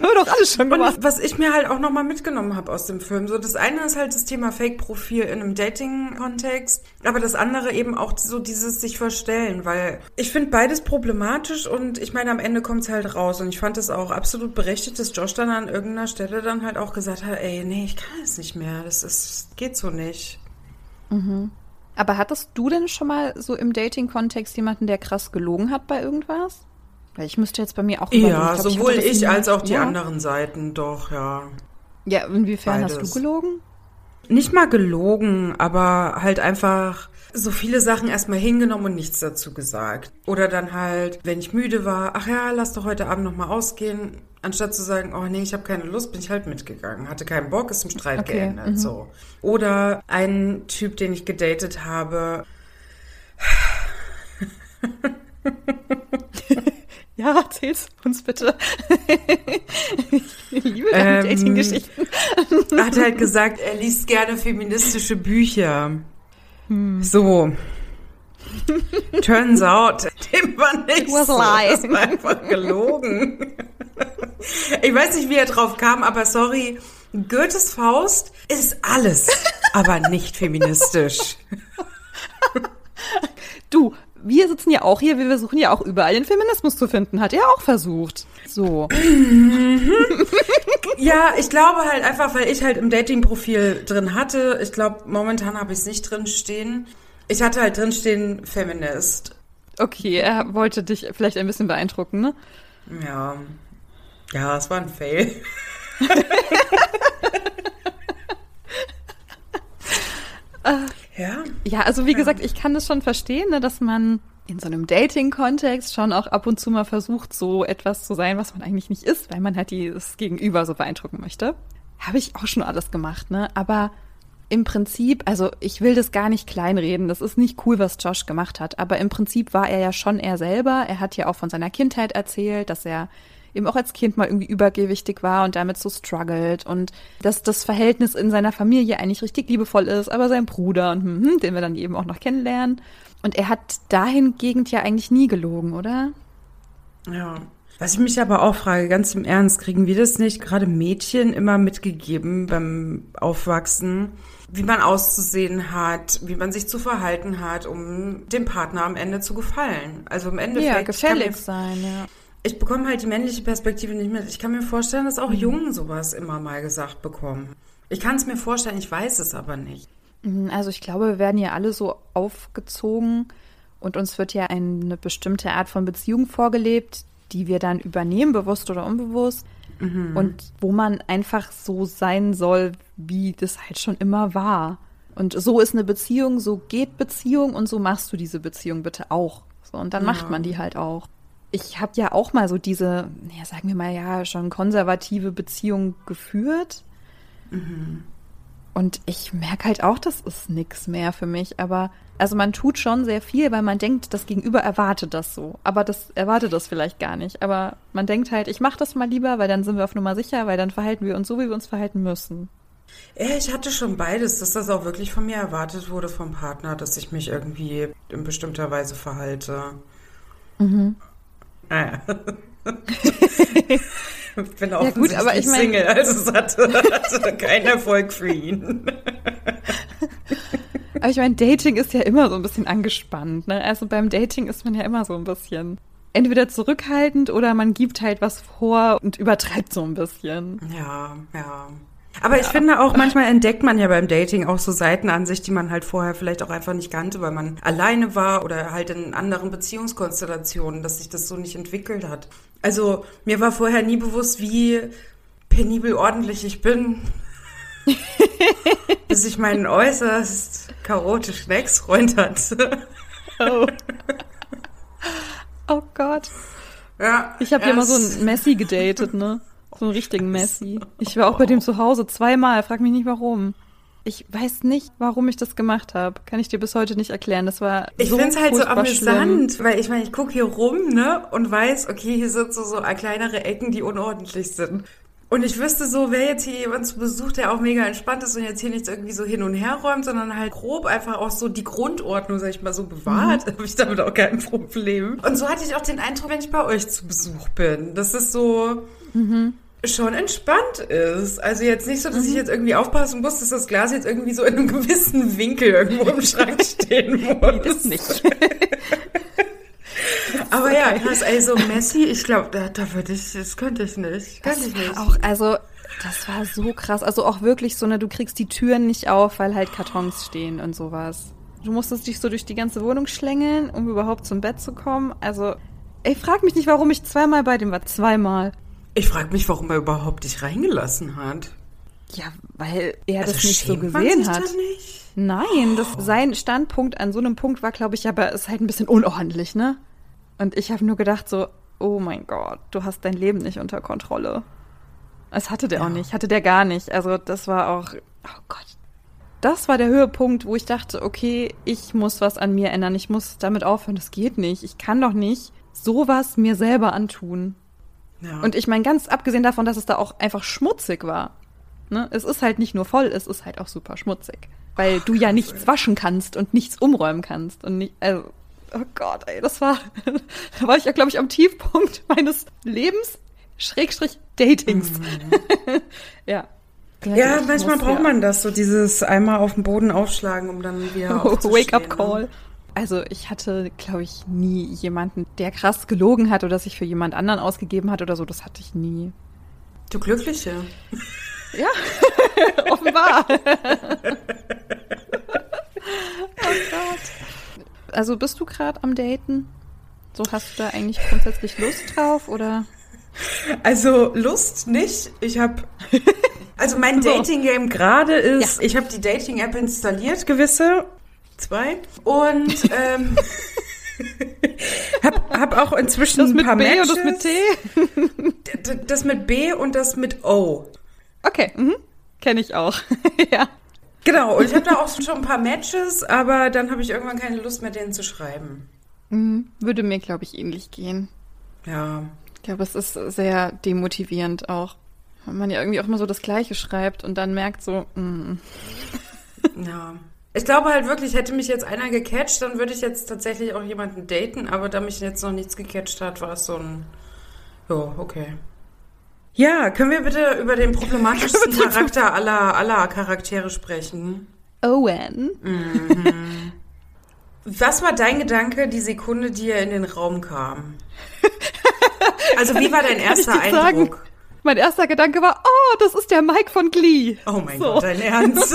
Hör doch alles schon gemacht. Und was ich mir halt auch nochmal mitgenommen habe aus dem Film, so das eine ist halt das Thema Fake-Profil in einem Dating-Kontext, aber das andere eben auch so dieses sich verstellen, weil ich finde beides problematisch und ich meine, am Ende kommt es halt raus und ich fand es auch absolut berechtigt, dass Josh dann an irgendeiner Stelle dann halt auch gesagt hat, ey, nee, ich kann es nicht mehr, das ist, geht so nicht. Aber hattest du denn schon mal so im Dating-Kontext jemanden, der krass gelogen hat bei irgendwas? Weil ich müsste jetzt bei mir auch überlegen. Ja, glaub, sowohl ich nie. als auch die ja. anderen Seiten, doch, ja. Ja, inwiefern hast Beides. du gelogen? Nicht mal gelogen, aber halt einfach so viele Sachen erstmal hingenommen und nichts dazu gesagt. Oder dann halt, wenn ich müde war, ach ja, lass doch heute Abend nochmal ausgehen. Anstatt zu sagen, oh nee, ich habe keine Lust, bin ich halt mitgegangen. Hatte keinen Bock, ist im Streit Okay, geendet. mhm. So. Oder ein Typ, den ich gedatet habe, Ja, erzähl's uns bitte. ich liebe deine Ähm, Dating-Geschichten. hat halt gesagt, er liest gerne feministische Bücher. So. Turns out, dem war nicht Was so. lie. Das war einfach gelogen. Ich weiß nicht, wie er drauf kam, aber sorry, Goethes Faust ist alles, aber nicht feministisch. Du, wir sitzen ja auch hier, wir versuchen ja auch überall den Feminismus zu finden. Hat er auch versucht. So. ja, ich glaube halt einfach, weil ich halt im Dating-Profil drin hatte. Ich glaube, momentan habe ich es nicht drin stehen. Ich hatte halt drin stehen Feminist. Okay, er wollte dich vielleicht ein bisschen beeindrucken, ne? Ja. Ja, es war ein Fail. ja. Ja, also wie ja. gesagt, ich kann das schon verstehen, ne, dass man in so einem Dating-Kontext schon auch ab und zu mal versucht, so etwas zu sein, was man eigentlich nicht ist, weil man halt dieses Gegenüber so beeindrucken möchte. Habe ich auch schon alles gemacht, ne? Aber im Prinzip, also ich will das gar nicht kleinreden, das ist nicht cool, was Josh gemacht hat, aber im Prinzip war er ja schon er selber. Er hat ja auch von seiner Kindheit erzählt, dass er eben auch als Kind mal irgendwie übergewichtig war und damit so struggelt und dass das Verhältnis in seiner Familie eigentlich richtig liebevoll ist, aber sein Bruder und hm, hm, den wir dann eben auch noch kennenlernen. Und er hat dahingehend ja eigentlich nie gelogen, oder? Ja. Was ich mich aber auch frage, ganz im Ernst, kriegen wir das nicht gerade Mädchen immer mitgegeben beim Aufwachsen, wie man auszusehen hat, wie man sich zu verhalten hat, um dem Partner am Ende zu gefallen? Also im Endeffekt. Ja, gefällig sein, ja ich bekomme halt die männliche Perspektive nicht mit. Ich kann mir vorstellen, dass auch mhm. Jungen sowas immer mal gesagt bekommen. Ich kann es mir vorstellen, ich weiß es aber nicht. Mhm, also ich glaube, wir werden ja alle so aufgezogen und uns wird ja eine bestimmte Art von Beziehung vorgelebt, die wir dann übernehmen, bewusst oder unbewusst. Mhm. Und wo man einfach so sein soll, wie das halt schon immer war. Und so ist eine Beziehung, so geht Beziehung und so machst du diese Beziehung bitte auch. So, und dann ja. macht man die halt auch ich habe ja auch mal so diese, ja, sagen wir mal ja, schon konservative Beziehung geführt. Mhm. Und ich merke halt auch, das ist nichts mehr für mich. Aber also man tut schon sehr viel, weil man denkt, das Gegenüber erwartet das so. Aber das erwartet das vielleicht gar nicht. Aber man denkt halt, ich mache das mal lieber, weil dann sind wir auf Nummer sicher, weil dann verhalten wir uns so, wie wir uns verhalten müssen. Ja, ich hatte schon beides, dass das auch wirklich von mir erwartet wurde vom Partner, dass ich mich irgendwie in bestimmter Weise verhalte. Mhm. Ah, ja. ich bin auch ja, gut, aber ich mein, Single, also es hatte, hatte keinen Erfolg für ihn. aber ich meine, Dating ist ja immer so ein bisschen angespannt. Ne? Also beim Dating ist man ja immer so ein bisschen entweder zurückhaltend oder man gibt halt was vor und übertreibt so ein bisschen. Ja, ja. Aber ja. ich finde auch, manchmal entdeckt man ja beim Dating auch so Seiten an sich, die man halt vorher vielleicht auch einfach nicht kannte, weil man alleine war oder halt in anderen Beziehungskonstellationen, dass sich das so nicht entwickelt hat. Also mir war vorher nie bewusst, wie penibel ordentlich ich bin. bis ich meinen äußerst chaotischen Ex-Freund hatte. oh. oh Gott. Ja. Ich habe ja mal so ein Messi gedatet, ne? So einen richtigen Messi. Ich war auch bei dem zu Hause zweimal, frag mich nicht warum. Ich weiß nicht, warum ich das gemacht habe. Kann ich dir bis heute nicht erklären. Das war Ich so find's halt so amüsant, schlimm. weil ich meine, ich gucke hier rum, ne, und weiß, okay, hier sind so, so kleinere Ecken, die unordentlich sind. Und ich wüsste so, wer jetzt hier jemand zu Besuch, der auch mega entspannt ist und jetzt hier nichts irgendwie so hin und her räumt, sondern halt grob einfach auch so die Grundordnung, sag ich mal, so bewahrt, mhm. habe ich damit auch kein Problem. Und so hatte ich auch den Eindruck, wenn ich bei euch zu Besuch bin. Das ist so, mhm schon entspannt ist. Also jetzt nicht so, dass ich mhm. jetzt irgendwie aufpassen muss, dass das Glas jetzt irgendwie so in einem gewissen Winkel irgendwo im Schrank stehen muss. Nee, das nicht. Aber ja, krass, also Messi, ich glaube, da, da würde ich, das könnte ich nicht. Könnte das ich nicht. Auch, also, das war so krass. Also auch wirklich so, ne, du kriegst die Türen nicht auf, weil halt Kartons stehen und sowas. Du musstest dich so durch die ganze Wohnung schlängeln, um überhaupt zum Bett zu kommen. Also, ich frag mich nicht, warum ich zweimal bei dem war. Zweimal. Ich frage mich, warum er überhaupt dich reingelassen hat. Ja, weil er also das nicht so gesehen hat. Nicht? Nein, das, sein Standpunkt an so einem Punkt war, glaube ich, aber ist halt ein bisschen unordentlich, ne? Und ich habe nur gedacht so, oh mein Gott, du hast dein Leben nicht unter Kontrolle. Das hatte der ja. auch nicht, hatte der gar nicht. Also das war auch, oh Gott. Das war der Höhepunkt, wo ich dachte, okay, ich muss was an mir ändern. Ich muss damit aufhören. Das geht nicht. Ich kann doch nicht sowas mir selber antun. Ja. Und ich meine, ganz abgesehen davon, dass es da auch einfach schmutzig war. Ne? Es ist halt nicht nur voll, es ist halt auch super schmutzig. Weil du ja nichts waschen kannst und nichts umräumen kannst. Und nicht, also, oh Gott, ey, das war, da war ich ja, glaube ich, am Tiefpunkt meines Lebens, Schrägstrich Datings. Mhm. ja. Ja, manchmal muss, braucht ja. man das, so dieses einmal auf den Boden aufschlagen, um dann wieder Wake-up-Call. Also ich hatte, glaube ich, nie jemanden, der krass gelogen hat oder sich für jemand anderen ausgegeben hat oder so. Das hatte ich nie. Du Glückliche. Ja, offenbar. oh Gott. Also bist du gerade am Daten? So hast du da eigentlich grundsätzlich Lust drauf oder? Also Lust nicht. Ich habe also mein Dating Game gerade ist, ja. ich habe die Dating App installiert, gewisse zwei und ähm, hab, hab auch inzwischen das mit ein paar B Matches. und das mit T. Das mit B und das mit O. Okay, mhm. kenne ich auch. ja. Genau, und ich habe da auch schon ein paar Matches, aber dann habe ich irgendwann keine Lust mehr, denen zu schreiben. Mhm. Würde mir, glaube ich, ähnlich gehen. Ja. Ich glaube, es ist sehr demotivierend auch. Wenn man ja irgendwie auch immer so das Gleiche schreibt und dann merkt so, mm. Ja. Ich glaube halt wirklich, hätte mich jetzt einer gecatcht, dann würde ich jetzt tatsächlich auch jemanden daten, aber da mich jetzt noch nichts gecatcht hat, war es so ein, ja, okay. Ja, können wir bitte über den problematischsten Charakter aller, aller Charaktere sprechen? Owen. Mhm. Was war dein Gedanke die Sekunde, die er in den Raum kam? Also wie war dein erster Eindruck? Sagen? Mein erster Gedanke war, oh, das ist der Mike von Glee. Oh mein so. Gott, dein Ernst?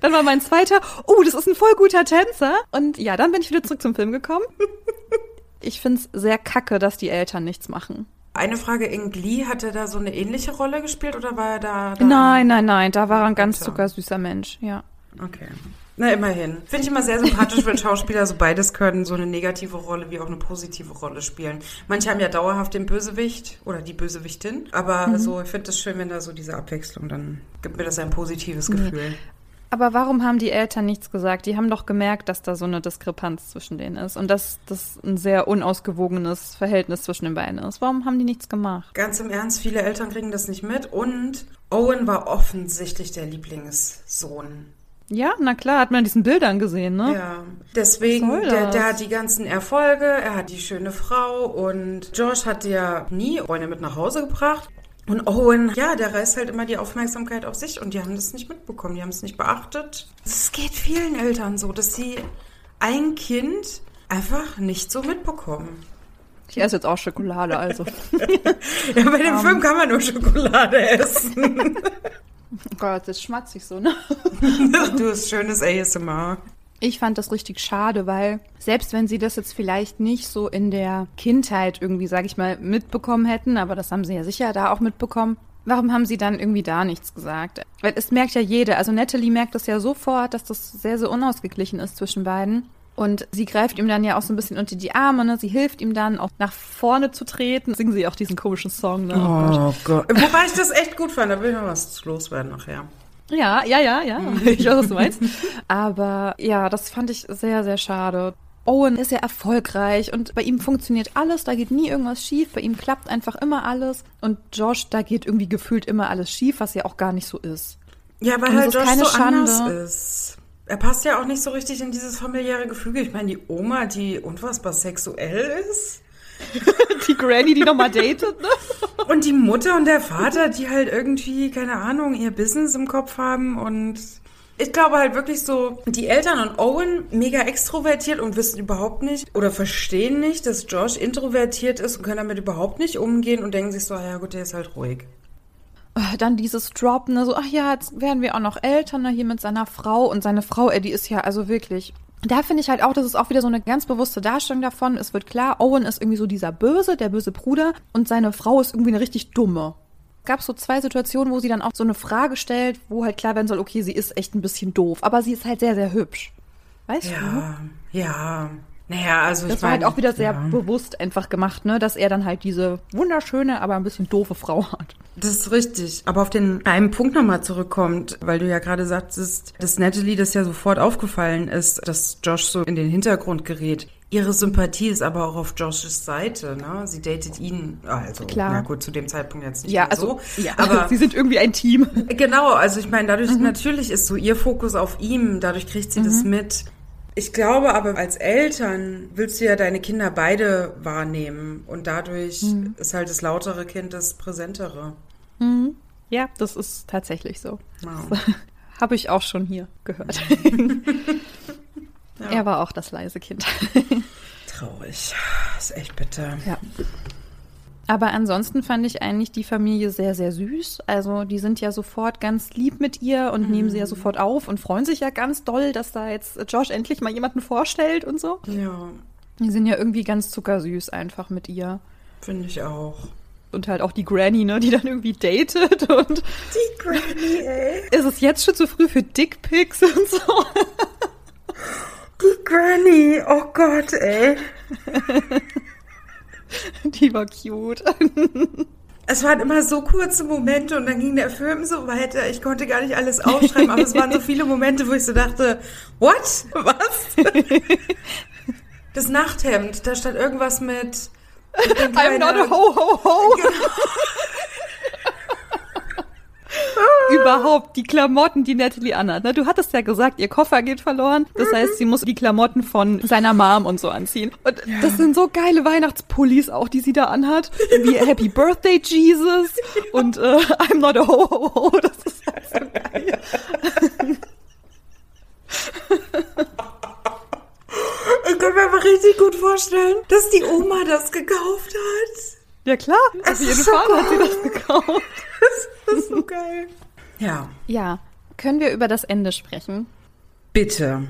dann war mein zweiter, oh, das ist ein voll guter Tänzer. Und ja, dann bin ich wieder zurück zum Film gekommen. Ich find's sehr kacke, dass die Eltern nichts machen. Eine Frage, in Glee, hat er da so eine ähnliche Rolle gespielt oder war er da? da nein, nein, nein, da war er ein ganz zuckersüßer Mensch, ja. Okay. Na, immerhin. Finde ich immer sehr sympathisch, wenn Schauspieler so beides können, so eine negative Rolle wie auch eine positive Rolle spielen. Manche haben ja dauerhaft den Bösewicht oder die Bösewichtin, aber mhm. so, ich finde es schön, wenn da so diese Abwechslung, dann gibt mir das ein positives Gefühl. Nee. Aber warum haben die Eltern nichts gesagt? Die haben doch gemerkt, dass da so eine Diskrepanz zwischen denen ist und dass das ein sehr unausgewogenes Verhältnis zwischen den beiden ist. Warum haben die nichts gemacht? Ganz im Ernst, viele Eltern kriegen das nicht mit und Owen war offensichtlich der Lieblingssohn. Ja, na klar, hat man diesen Bildern gesehen, ne? Ja, deswegen, der, der hat die ganzen Erfolge, er hat die schöne Frau und Josh hat ja nie Freunde mit nach Hause gebracht. Und Owen, ja, der reißt halt immer die Aufmerksamkeit auf sich und die haben das nicht mitbekommen, die haben es nicht beachtet. Es geht vielen Eltern so, dass sie ein Kind einfach nicht so mitbekommen. Ich esse jetzt auch Schokolade, also. ja, bei dem um, Film kann man nur Schokolade essen. oh Gott, das schmatzig so, ne? du hast schönes ASMR. Ich fand das richtig schade, weil selbst wenn sie das jetzt vielleicht nicht so in der Kindheit irgendwie, sag ich mal, mitbekommen hätten, aber das haben sie ja sicher da auch mitbekommen, warum haben sie dann irgendwie da nichts gesagt? Weil es merkt ja jeder, also Natalie merkt das ja sofort, dass das sehr, sehr unausgeglichen ist zwischen beiden. Und sie greift ihm dann ja auch so ein bisschen unter die Arme, ne? Sie hilft ihm dann auch nach vorne zu treten. Singen sie auch diesen komischen Song, ne? Oh, oh Gott. Gott. Wobei ich das echt gut fand, da will ich mal was loswerden nachher. Ja, ja, ja, ja. Ich weiß, was du meinst. Aber ja, das fand ich sehr, sehr schade. Owen ist ja erfolgreich und bei ihm funktioniert alles, da geht nie irgendwas schief, bei ihm klappt einfach immer alles und Josh, da geht irgendwie gefühlt immer alles schief, was ja auch gar nicht so ist. Ja, weil halt Josh keine so Schande. anders ist. Er passt ja auch nicht so richtig in dieses familiäre Gefüge. Ich meine, die Oma, die unfassbar sexuell ist. die Granny, die nochmal datet, ne? Und die Mutter und der Vater, die halt irgendwie, keine Ahnung, ihr Business im Kopf haben und ich glaube halt wirklich so, die Eltern und Owen mega extrovertiert und wissen überhaupt nicht oder verstehen nicht, dass Josh introvertiert ist und können damit überhaupt nicht umgehen und denken sich so, ja gut, der ist halt ruhig. Dann dieses Drop, ne, so, ach ja, jetzt werden wir auch noch Eltern, ne, hier mit seiner Frau und seine Frau, ey, die ist ja also wirklich da finde ich halt auch, das ist auch wieder so eine ganz bewusste Darstellung davon. Es wird klar, Owen ist irgendwie so dieser Böse, der böse Bruder und seine Frau ist irgendwie eine richtig dumme. Gab so zwei Situationen, wo sie dann auch so eine Frage stellt, wo halt klar werden soll, okay, sie ist echt ein bisschen doof, aber sie ist halt sehr, sehr hübsch. Weißt ja, du? Ja, ja. Naja, also das ich war mein, halt auch wieder sehr ja. bewusst einfach gemacht, ne, dass er dann halt diese wunderschöne, aber ein bisschen doofe Frau hat. Das ist richtig. Aber auf den einen Punkt nochmal zurückkommt, weil du ja gerade sagtest, dass Natalie das ja sofort aufgefallen ist, dass Josh so in den Hintergrund gerät. Ihre Sympathie ist aber auch auf Joshes Seite, ne? Sie datet ihn, also Klar. na gut, zu dem Zeitpunkt jetzt nicht ja, also, so. Ja, aber sie sind irgendwie ein Team. Genau, also ich meine, dadurch mhm. natürlich ist so ihr Fokus auf ihm, dadurch kriegt sie mhm. das mit. Ich glaube aber, als Eltern willst du ja deine Kinder beide wahrnehmen und dadurch mhm. ist halt das lautere Kind das präsentere. Mhm. Ja, das ist tatsächlich so. Wow. habe ich auch schon hier gehört. ja. Er war auch das leise Kind. Traurig. ist echt bitter. Ja. Aber ansonsten fand ich eigentlich die Familie sehr, sehr süß. Also die sind ja sofort ganz lieb mit ihr und mhm. nehmen sie ja sofort auf und freuen sich ja ganz doll, dass da jetzt Josh endlich mal jemanden vorstellt und so. Ja. Die sind ja irgendwie ganz zuckersüß einfach mit ihr. Finde ich auch. Und halt auch die Granny, ne, die dann irgendwie datet und. Die Granny, ey. Ist es jetzt schon zu früh für Dickpics und so? Die Granny, oh Gott, ey. Die war cute. Es waren immer so kurze Momente und dann ging der Film so weiter. Ich konnte gar nicht alles aufschreiben, aber es waren so viele Momente, wo ich so dachte, what? Was? Das Nachthemd, da stand irgendwas mit. I'm not a ho ho ho. Genau. Überhaupt die Klamotten, die Natalie anhat. Du hattest ja gesagt, ihr Koffer geht verloren. Das heißt, sie muss die Klamotten von seiner Mom und so anziehen. Und ja. das sind so geile Weihnachtspullis auch, die sie da anhat. Wie Happy Birthday Jesus und äh, I'm not a ho ho ho. Das ist halt so geil. Ich kann mir aber richtig gut vorstellen, dass die Oma das gekauft hat. Ja klar, auf jeden Fall hat sie das gekauft. Das ist so geil. Ja. Ja. Können wir über das Ende sprechen? Bitte.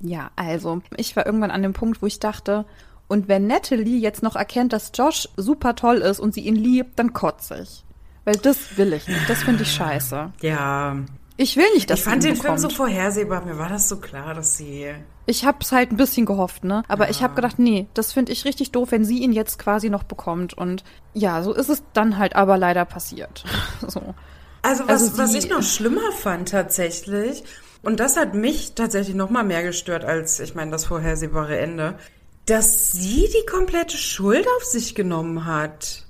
Ja, also, ich war irgendwann an dem Punkt, wo ich dachte, und wenn Natalie jetzt noch erkennt, dass Josh super toll ist und sie ihn liebt, dann kotze ich. Weil das will ich nicht. Das finde ich scheiße. Ja. Ich will nicht, dass Ich fand den bekommt. Film so vorhersehbar. Mir war das so klar, dass sie. Ich hab's halt ein bisschen gehofft, ne? Aber ja. ich habe gedacht, nee, das finde ich richtig doof, wenn sie ihn jetzt quasi noch bekommt. Und ja, so ist es dann halt aber leider passiert. so. Also was, also was ich noch schlimmer fand tatsächlich, und das hat mich tatsächlich noch mal mehr gestört als, ich meine, das vorhersehbare Ende, dass sie die komplette Schuld auf sich genommen hat.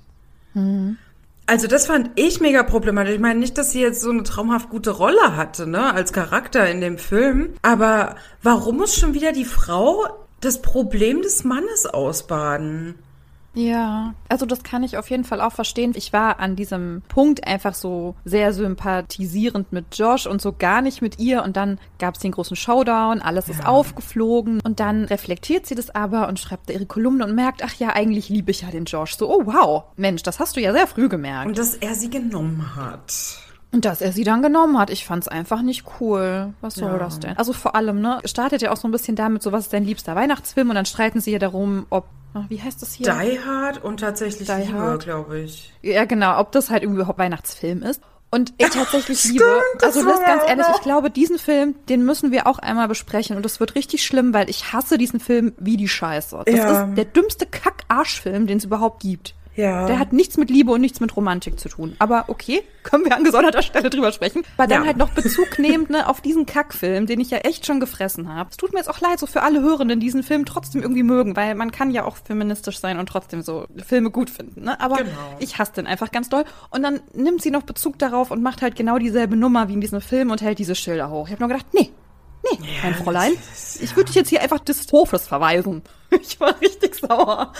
Mhm. Also das fand ich mega problematisch. Ich meine nicht, dass sie jetzt so eine traumhaft gute Rolle hatte, ne, als Charakter in dem Film. Aber warum muss schon wieder die Frau das Problem des Mannes ausbaden? Ja, also das kann ich auf jeden Fall auch verstehen. Ich war an diesem Punkt einfach so sehr sympathisierend mit Josh und so gar nicht mit ihr. Und dann gab es den großen Showdown, alles ja. ist aufgeflogen. Und dann reflektiert sie das aber und schreibt ihre Kolumne und merkt, ach ja, eigentlich liebe ich ja den Josh. So, oh wow, Mensch, das hast du ja sehr früh gemerkt. Und dass er sie genommen hat. Und dass er sie dann genommen hat, ich fand's einfach nicht cool. Was soll ja. das denn? Also vor allem, ne, startet ja auch so ein bisschen damit, so was ist dein liebster Weihnachtsfilm? Und dann streiten sie ja darum, ob wie heißt das hier? Die Hard und tatsächlich Die Liebe, glaube ich. Ja, genau, ob das halt irgendwie überhaupt Weihnachtsfilm ist. Und ich tatsächlich Stimmt, liebe, also das ganz ehrlich, ich glaube, diesen Film, den müssen wir auch einmal besprechen. Und das wird richtig schlimm, weil ich hasse diesen Film wie die Scheiße. Das ja. ist der dümmste Kack-Arschfilm, den es überhaupt gibt. Ja. Der hat nichts mit Liebe und nichts mit Romantik zu tun. Aber okay, können wir an gesonderter Stelle drüber sprechen. Weil dann ja. halt noch Bezug nehmend ne, auf diesen Kackfilm, den ich ja echt schon gefressen habe. Es tut mir jetzt auch leid, so für alle Hörenden diesen Film trotzdem irgendwie mögen, weil man kann ja auch feministisch sein und trotzdem so Filme gut finden. Ne? Aber genau. ich hasse den einfach ganz doll. Und dann nimmt sie noch Bezug darauf und macht halt genau dieselbe Nummer wie in diesem Film und hält diese Schilder hoch. Ich habe nur gedacht, nee, Nee, ja, mein Fräulein. Ist, ja. Ich würde dich jetzt hier einfach des Hofes verweisen. Ich war richtig sauer.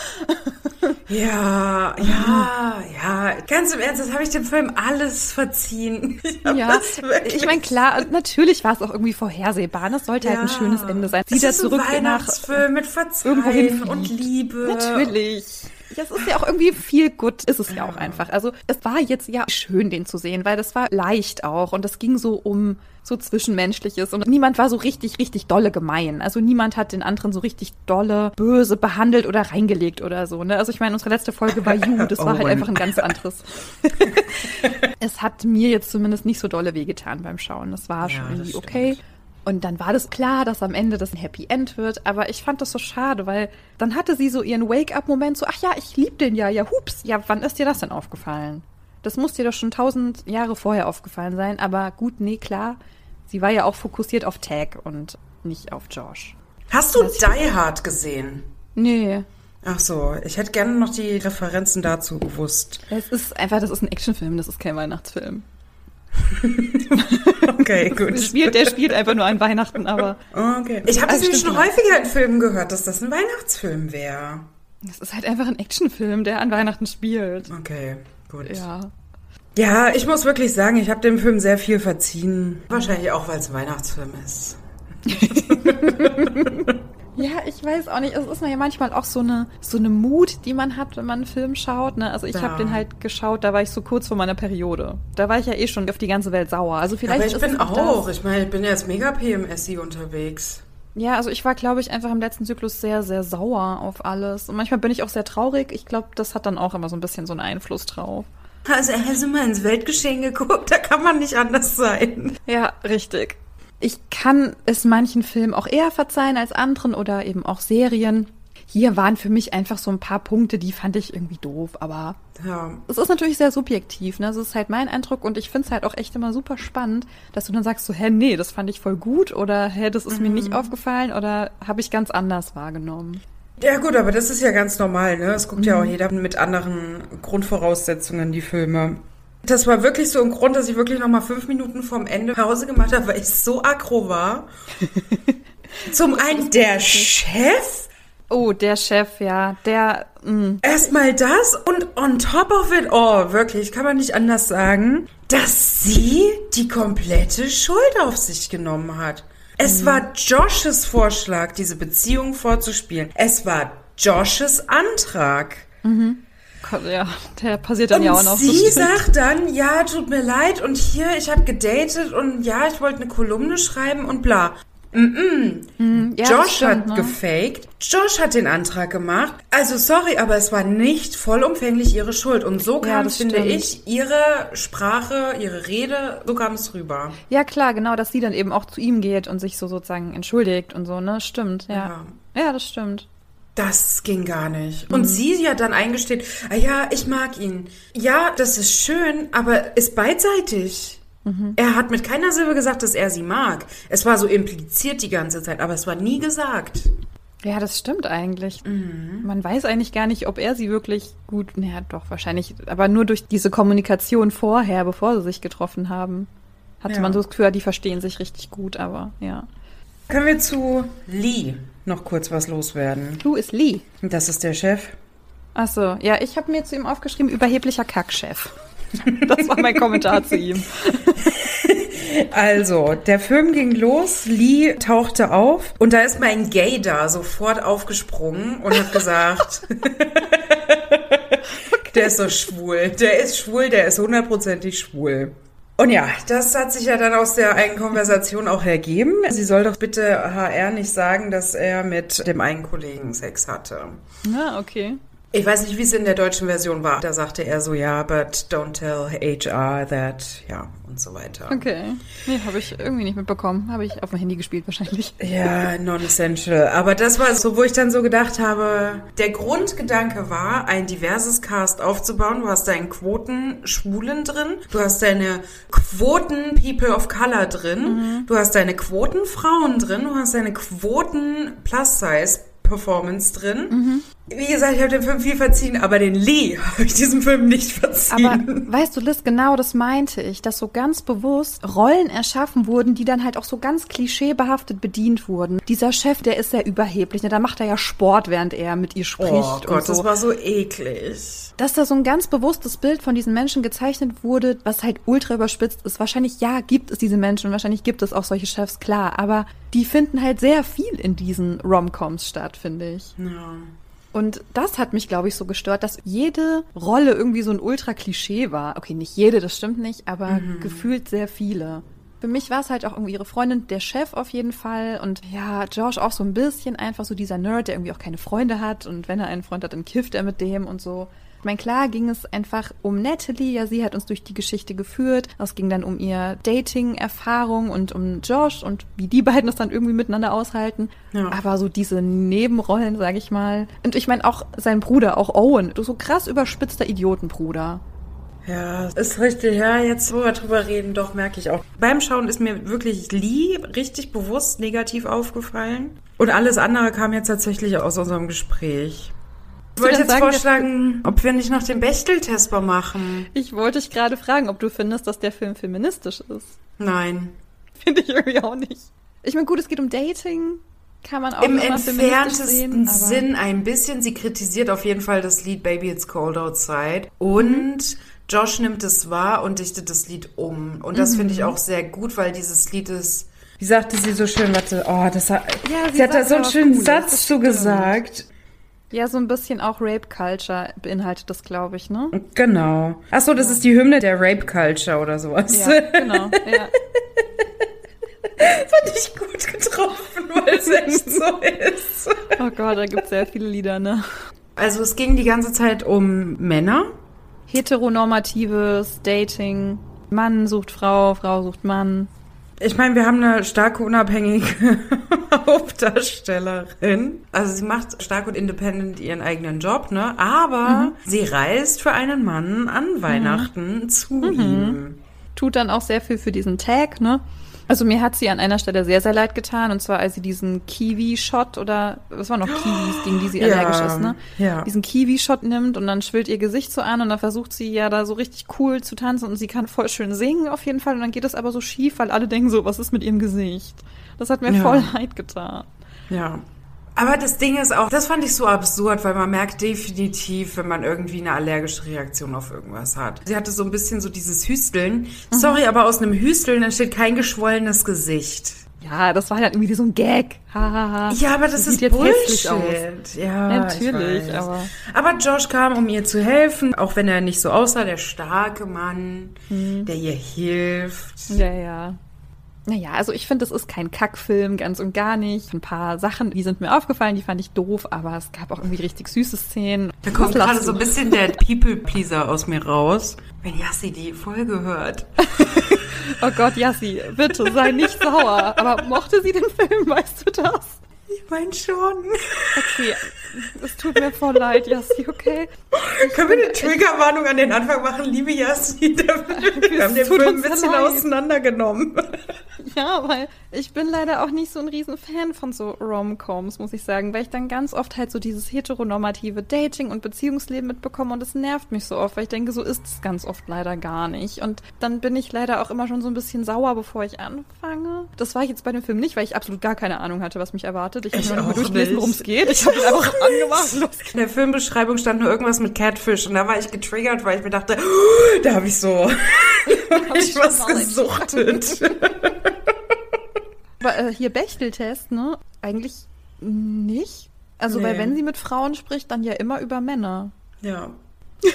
Ja, ja, ja. Ganz im Ernst, das habe ich dem Film alles verziehen. Ich ja, ich meine, klar, natürlich war es auch irgendwie vorhersehbar. Das sollte ja. halt ein schönes Ende sein. Sie da zurück ein nach mit Verzeihen und Liebe. Natürlich. Das ist ja auch irgendwie viel gut, ist es ja auch einfach. Also es war jetzt ja schön, den zu sehen, weil das war leicht auch und es ging so um so Zwischenmenschliches und niemand war so richtig, richtig dolle gemein. Also niemand hat den anderen so richtig dolle, böse behandelt oder reingelegt oder so. Ne? Also ich meine, unsere letzte Folge war You, das war oh halt einfach ein ganz anderes. es hat mir jetzt zumindest nicht so dolle wehgetan beim Schauen. Das war ja, schon irgendwie okay. Und dann war das klar, dass am Ende das ein Happy End wird. Aber ich fand das so schade, weil dann hatte sie so ihren Wake-up-Moment so, ach ja, ich lieb den ja, ja, hups. Ja, wann ist dir das denn aufgefallen? Das muss dir doch schon tausend Jahre vorher aufgefallen sein. Aber gut, nee, klar. Sie war ja auch fokussiert auf Tag und nicht auf Josh. Hast du Die Hard gesehen? Nee. Ach so, ich hätte gerne noch die Referenzen dazu gewusst. Es ist einfach, das ist ein Actionfilm, das ist kein Weihnachtsfilm. okay, gut. Der spielt, der spielt einfach nur an Weihnachten, aber. Okay. Ich habe das schon häufiger in Filmen gehört, dass das ein Weihnachtsfilm wäre. Das ist halt einfach ein Actionfilm, der an Weihnachten spielt. Okay, gut. Ja. Ja, ich muss wirklich sagen, ich habe dem Film sehr viel verziehen. Wahrscheinlich auch, weil es Weihnachtsfilm ist. Ja, ich weiß auch nicht. Es ist ja manchmal auch so eine, so eine Mut, die man hat, wenn man einen Film schaut. Ne? Also ich ja. habe den halt geschaut, da war ich so kurz vor meiner Periode. Da war ich ja eh schon auf die ganze Welt sauer. Also vielleicht Aber ich bin auch. Das. Ich meine, ich bin jetzt mega PMSI unterwegs. Ja, also ich war, glaube ich, einfach im letzten Zyklus sehr, sehr sauer auf alles. Und manchmal bin ich auch sehr traurig. Ich glaube, das hat dann auch immer so ein bisschen so einen Einfluss drauf. Also hast du mal ins Weltgeschehen geguckt, da kann man nicht anders sein. Ja, richtig. Ich kann es manchen Filmen auch eher verzeihen als anderen oder eben auch Serien. Hier waren für mich einfach so ein paar Punkte, die fand ich irgendwie doof, aber ja. es ist natürlich sehr subjektiv, ne? Das ist halt mein Eindruck und ich finde es halt auch echt immer super spannend, dass du dann sagst so, hä, nee, das fand ich voll gut oder hä, das ist mhm. mir nicht mhm. aufgefallen oder habe ich ganz anders wahrgenommen. Ja gut, aber das ist ja ganz normal, ne? Es guckt mhm. ja auch jeder mit anderen Grundvoraussetzungen die Filme. Das war wirklich so ein Grund, dass ich wirklich noch mal fünf Minuten vorm Ende Pause gemacht habe, weil ich so aggro war. Zum einen der Chef. Oh, der Chef, ja, der. Mm. Erstmal das und on top of it all, wirklich, kann man nicht anders sagen, dass sie die komplette Schuld auf sich genommen hat. Es mhm. war Joshes Vorschlag, diese Beziehung vorzuspielen. Es war Joshes Antrag. Mhm. Ja, der passiert dann und ja auch noch. Sie so sagt dann, ja, tut mir leid und hier, ich habe gedatet und ja, ich wollte eine Kolumne schreiben und bla. Mm -mm. Ja, Josh stimmt, hat ne? gefaked. Josh hat den Antrag gemacht. Also sorry, aber es war nicht vollumfänglich ihre Schuld. Und so kam, ja, finde stimmt. ich, ihre Sprache, ihre Rede, so kam es rüber. Ja, klar, genau, dass sie dann eben auch zu ihm geht und sich so sozusagen entschuldigt und so, ne? Stimmt, ja. Ja, ja das stimmt. Das ging gar nicht. Und mhm. sie ja dann eingesteht, ah ja, ich mag ihn. Ja, das ist schön, aber ist beidseitig. Mhm. Er hat mit keiner Silbe gesagt, dass er sie mag. Es war so impliziert die ganze Zeit, aber es war nie gesagt. Ja, das stimmt eigentlich. Mhm. Man weiß eigentlich gar nicht, ob er sie wirklich gut, naja, doch, wahrscheinlich, aber nur durch diese Kommunikation vorher, bevor sie sich getroffen haben, hatte ja. man so das Gefühl, die verstehen sich richtig gut, aber ja. Können wir zu Lee noch kurz was loswerden? Who ist Lee? Das ist der Chef. Ach so, ja, ich habe mir zu ihm aufgeschrieben, überheblicher Kackchef. Das war mein Kommentar zu ihm. Also, der Film ging los, Lee tauchte auf und da ist mein Gay da sofort aufgesprungen und hat gesagt, okay. der ist so schwul, der ist schwul, der ist hundertprozentig schwul. Und ja, das hat sich ja dann aus der einen Konversation auch ergeben. Sie soll doch bitte HR nicht sagen, dass er mit dem einen Kollegen Sex hatte. Ah, okay. Ich weiß nicht, wie es in der deutschen Version war. Da sagte er so, ja, but don't tell HR that, ja, und so weiter. Okay. Nee, habe ich irgendwie nicht mitbekommen. Habe ich auf dem Handy gespielt wahrscheinlich. Ja, non-essential. Aber das war so, wo ich dann so gedacht habe, der Grundgedanke war, ein diverses Cast aufzubauen. Du hast deinen Quoten Schwulen drin, du hast deine Quoten People of Color drin, mhm. du hast deine Quoten Frauen drin, du hast deine Quoten Plus-Size Performance drin. Mhm. Wie gesagt, ich habe den Film viel verziehen, aber den Lee habe ich diesem Film nicht verziehen. Aber weißt du, Liz, genau das meinte ich, dass so ganz bewusst Rollen erschaffen wurden, die dann halt auch so ganz klischeebehaftet bedient wurden. Dieser Chef, der ist sehr überheblich, ne? da macht er ja Sport, während er mit ihr spricht. Oh Gott, so. das war so eklig. Dass da so ein ganz bewusstes Bild von diesen Menschen gezeichnet wurde, was halt ultra überspitzt ist. Wahrscheinlich, ja, gibt es diese Menschen und wahrscheinlich gibt es auch solche Chefs, klar, aber die finden halt sehr viel in diesen Romcoms statt, finde ich. Ja. Und das hat mich, glaube ich, so gestört, dass jede Rolle irgendwie so ein Ultra-Klischee war. Okay, nicht jede, das stimmt nicht, aber mhm. gefühlt sehr viele. Für mich war es halt auch irgendwie ihre Freundin, der Chef auf jeden Fall. Und ja, Josh auch so ein bisschen einfach so dieser Nerd, der irgendwie auch keine Freunde hat. Und wenn er einen Freund hat, dann kifft er mit dem und so. Ich meine, klar ging es einfach um Natalie, ja, sie hat uns durch die Geschichte geführt. Es ging dann um ihr Dating-Erfahrung und um Josh und wie die beiden das dann irgendwie miteinander aushalten. Ja. Aber so diese Nebenrollen, sag ich mal. Und ich meine auch sein Bruder, auch Owen, so krass überspitzter Idiotenbruder. Ja, ist richtig. Ja, jetzt, wo wir drüber reden, doch merke ich auch. Beim Schauen ist mir wirklich Lee richtig bewusst negativ aufgefallen. Und alles andere kam jetzt tatsächlich aus unserem Gespräch. Ich wollte jetzt sagen, vorschlagen, ob wir nicht noch den Bechtel-Test mal machen. Ich wollte dich gerade fragen, ob du findest, dass der Film feministisch ist. Nein. Finde ich irgendwie auch nicht. Ich meine, gut, es geht um Dating. Kann man auch Im entferntesten sehen, Sinn ein bisschen. Sie kritisiert auf jeden Fall das Lied Baby It's Cold Outside. Und Josh nimmt es wahr und dichtet das Lied um. Und das mhm. finde ich auch sehr gut, weil dieses Lied ist. Wie sagte sie so schön, warte, oh, das hat, ja, sie, sie hat da so einen schönen cool, Satz zu gesagt. Ja, so ein bisschen auch Rape Culture beinhaltet das, glaube ich, ne? Genau. Ach so, das ja. ist die Hymne der Rape Culture oder sowas. Ja, genau. Ja. Fand ich gut getroffen, weil es echt so ist. Oh Gott, da gibt es sehr viele Lieder, ne? Also es ging die ganze Zeit um Männer. Heteronormatives Dating. Mann sucht Frau, Frau sucht Mann. Ich meine, wir haben eine starke, unabhängige Hauptdarstellerin. Also sie macht stark und independent ihren eigenen Job, ne? Aber mhm. sie reist für einen Mann an Weihnachten mhm. zu mhm. ihm. Tut dann auch sehr viel für diesen Tag, ne? Also mir hat sie an einer Stelle sehr, sehr leid getan. Und zwar, als sie diesen Kiwi-Shot oder, was war noch Kiwis, gegen die sie ja, allergisch ist, ne? Ja. Diesen Kiwi-Shot nimmt und dann schwillt ihr Gesicht so an und dann versucht sie ja da so richtig cool zu tanzen und sie kann voll schön singen auf jeden Fall. Und dann geht es aber so schief, weil alle denken so, was ist mit ihrem Gesicht? Das hat mir ja. voll leid getan. Ja. Aber das Ding ist auch, das fand ich so absurd, weil man merkt definitiv, wenn man irgendwie eine allergische Reaktion auf irgendwas hat. Sie hatte so ein bisschen so dieses Hüsteln. Mhm. Sorry, aber aus einem Hüsteln entsteht kein geschwollenes Gesicht. Ja, das war halt irgendwie so ein Gag. Ha, ha, ha. Ja, aber das, das ist Bullshit. Ja, natürlich, aber. Aber Josh kam, um ihr zu helfen, auch wenn er nicht so aussah, der starke Mann, mhm. der ihr hilft. Ja, ja. Naja, also ich finde, es ist kein Kackfilm, ganz und gar nicht. Ein paar Sachen, die sind mir aufgefallen, die fand ich doof, aber es gab auch irgendwie richtig süße Szenen. Da kommt gerade so ein bisschen der People-Pleaser aus mir raus, wenn Yassi die Folge hört. oh Gott, Yassi, bitte sei nicht sauer. Aber mochte sie den Film, weißt du das? Ich meine schon. Okay, es tut mir voll leid, Yassi, okay? Ich Können wir eine Triggerwarnung an den Anfang machen? Liebe Yassi, wir haben den Film ein bisschen leid. auseinandergenommen. Ja, weil ich bin leider auch nicht so ein riesen Fan von so Rom-Coms, muss ich sagen, weil ich dann ganz oft halt so dieses heteronormative Dating und Beziehungsleben mitbekomme und es nervt mich so oft, weil ich denke, so ist es ganz oft leider gar nicht. Und dann bin ich leider auch immer schon so ein bisschen sauer, bevor ich anfange. Das war ich jetzt bei dem Film nicht, weil ich absolut gar keine Ahnung hatte, was mich erwartet. Ich habe nur durchgelesen, worum es geht. Ich habe einfach angemacht. Los. In der Filmbeschreibung stand nur irgendwas mit Catfish und da war ich getriggert, weil ich mir dachte, oh, da habe ich so hab ich was gesuchtet. Aber äh, hier Bechteltest, ne? Eigentlich nicht. Also, nee. weil wenn sie mit Frauen spricht, dann ja immer über Männer. Ja. Oh,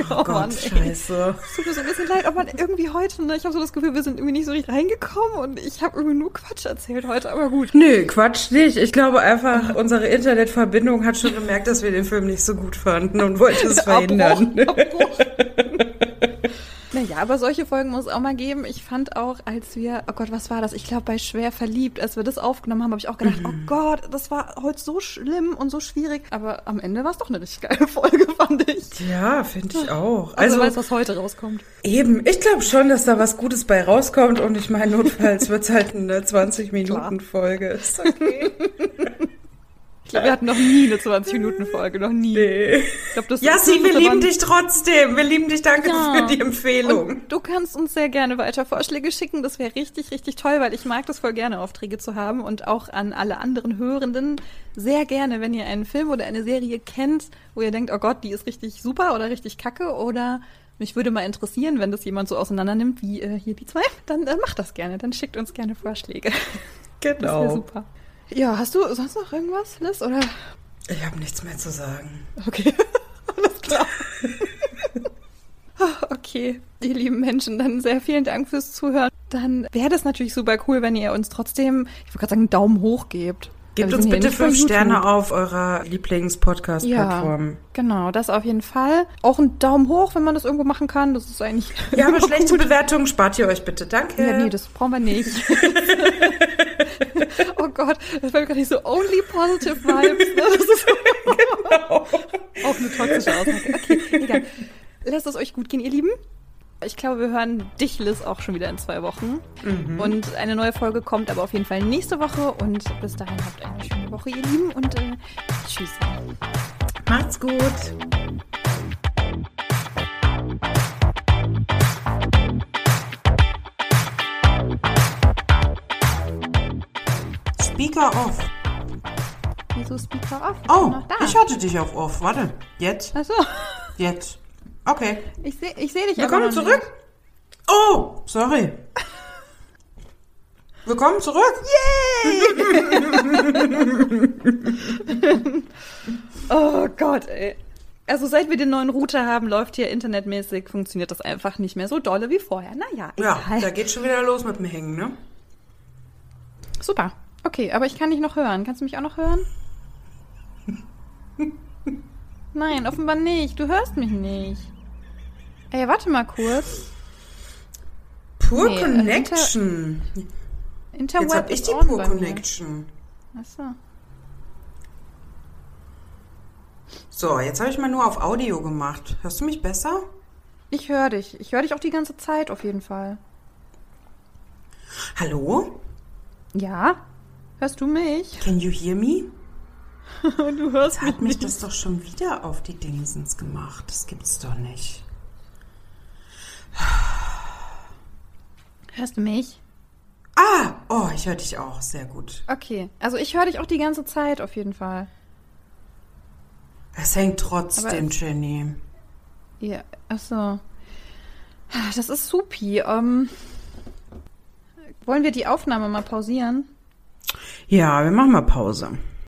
oh Gott, Mann, scheiße. Es tut mir so ein bisschen leid, aber irgendwie heute, ne? Ich habe so das Gefühl, wir sind irgendwie nicht so richtig reingekommen und ich habe irgendwie nur Quatsch erzählt heute, aber gut. Nö, Quatsch nicht. Ich glaube einfach, unsere Internetverbindung hat schon gemerkt, dass wir den Film nicht so gut fanden und wollte es verhindern. Abbruch, Abbruch. Naja, aber solche Folgen muss es auch mal geben. Ich fand auch, als wir, oh Gott, was war das? Ich glaube, bei Schwer verliebt, als wir das aufgenommen haben, habe ich auch gedacht, mhm. oh Gott, das war heute so schlimm und so schwierig. Aber am Ende war es doch eine richtig geile Folge, fand ich. Ja, finde ich auch. Also, also weiß, was heute rauskommt. Eben, ich glaube schon, dass da was Gutes bei rauskommt und ich meine, notfalls wird es halt eine 20-Minuten-Folge. Ist okay. glaube, wir hatten noch nie eine 20-Minuten-Folge, noch nie. Nee. Ich glaub, das Jassi, wir lieben dich trotzdem. Wir lieben dich. Danke ja. für die Empfehlung. Und du kannst uns sehr gerne weiter Vorschläge schicken. Das wäre richtig, richtig toll, weil ich mag das voll gerne, Aufträge zu haben. Und auch an alle anderen Hörenden sehr gerne, wenn ihr einen Film oder eine Serie kennt, wo ihr denkt, oh Gott, die ist richtig super oder richtig kacke oder mich würde mal interessieren, wenn das jemand so auseinander nimmt wie äh, hier die zwei, dann äh, macht das gerne. Dann schickt uns gerne Vorschläge. Genau. Das wäre super. Ja, hast du sonst noch irgendwas, Liz? Oder? Ich habe nichts mehr zu sagen. Okay, alles klar. Ah, okay, ihr lieben Menschen, dann sehr vielen Dank fürs Zuhören. Dann wäre das natürlich super cool, wenn ihr uns trotzdem, ich würde gerade sagen, einen Daumen hoch gebt. Gebt uns bitte fünf Sterne auf eurer Lieblings-Podcast-Plattform. Ja, genau, das auf jeden Fall. Auch einen Daumen hoch, wenn man das irgendwo machen kann. Das ist eigentlich. Ja, aber schlechte Bewertungen spart ihr euch bitte. Danke. Ja, nee, das brauchen wir nicht. oh Gott, das war gerade nicht so only positive vibes. Ne? Das ist genau. auch eine toxische Aussage. Okay, egal. Lasst es euch gut gehen, ihr Lieben. Ich glaube, wir hören dich, Liz, auch schon wieder in zwei Wochen. Mhm. Und eine neue Folge kommt aber auf jeden Fall nächste Woche. Und bis dahin habt eine schöne Woche, ihr Lieben. Und äh, tschüss. Macht's gut. Speaker off. Wieso Speaker off? Oh, ich hatte dich auf off. Warte, jetzt. Ach so. Jetzt. Okay. Ich sehe ich seh dich Willkommen zurück. Oh, sorry. Willkommen zurück. Nicht. Oh Gott, ey. Also seit wir den neuen Router haben, läuft hier internetmäßig, funktioniert das einfach nicht mehr so dolle wie vorher. Naja, Ja, egal. da geht schon wieder los mit dem Hängen, ne? Super. Okay, aber ich kann dich noch hören. Kannst du mich auch noch hören? Nein, offenbar nicht. Du hörst mich nicht. Ey, warte mal kurz. Pure Nee, äh, Connection. Interweb Jetzt hab ich die mir. Connection. Achso. So, jetzt habe ich mal nur auf Audio gemacht. Hörst du mich besser? Ich höre dich. Ich höre dich auch die ganze Zeit auf jeden Fall. Hallo? Ja? Hörst du mich? Can you hear me? du hörst Hat mich das doch schon wieder auf die Dingsens gemacht. Das gibt's doch nicht. Hörst du mich? Ah, oh, ich höre dich auch. Sehr gut. Okay. Also ich höre dich auch die ganze Zeit auf jeden Fall. Es hängt trotzdem, Aber Jenny. Ja, achso. Das ist supi. Ähm, wollen wir die Aufnahme mal pausieren? Ja, wir machen mal Pause.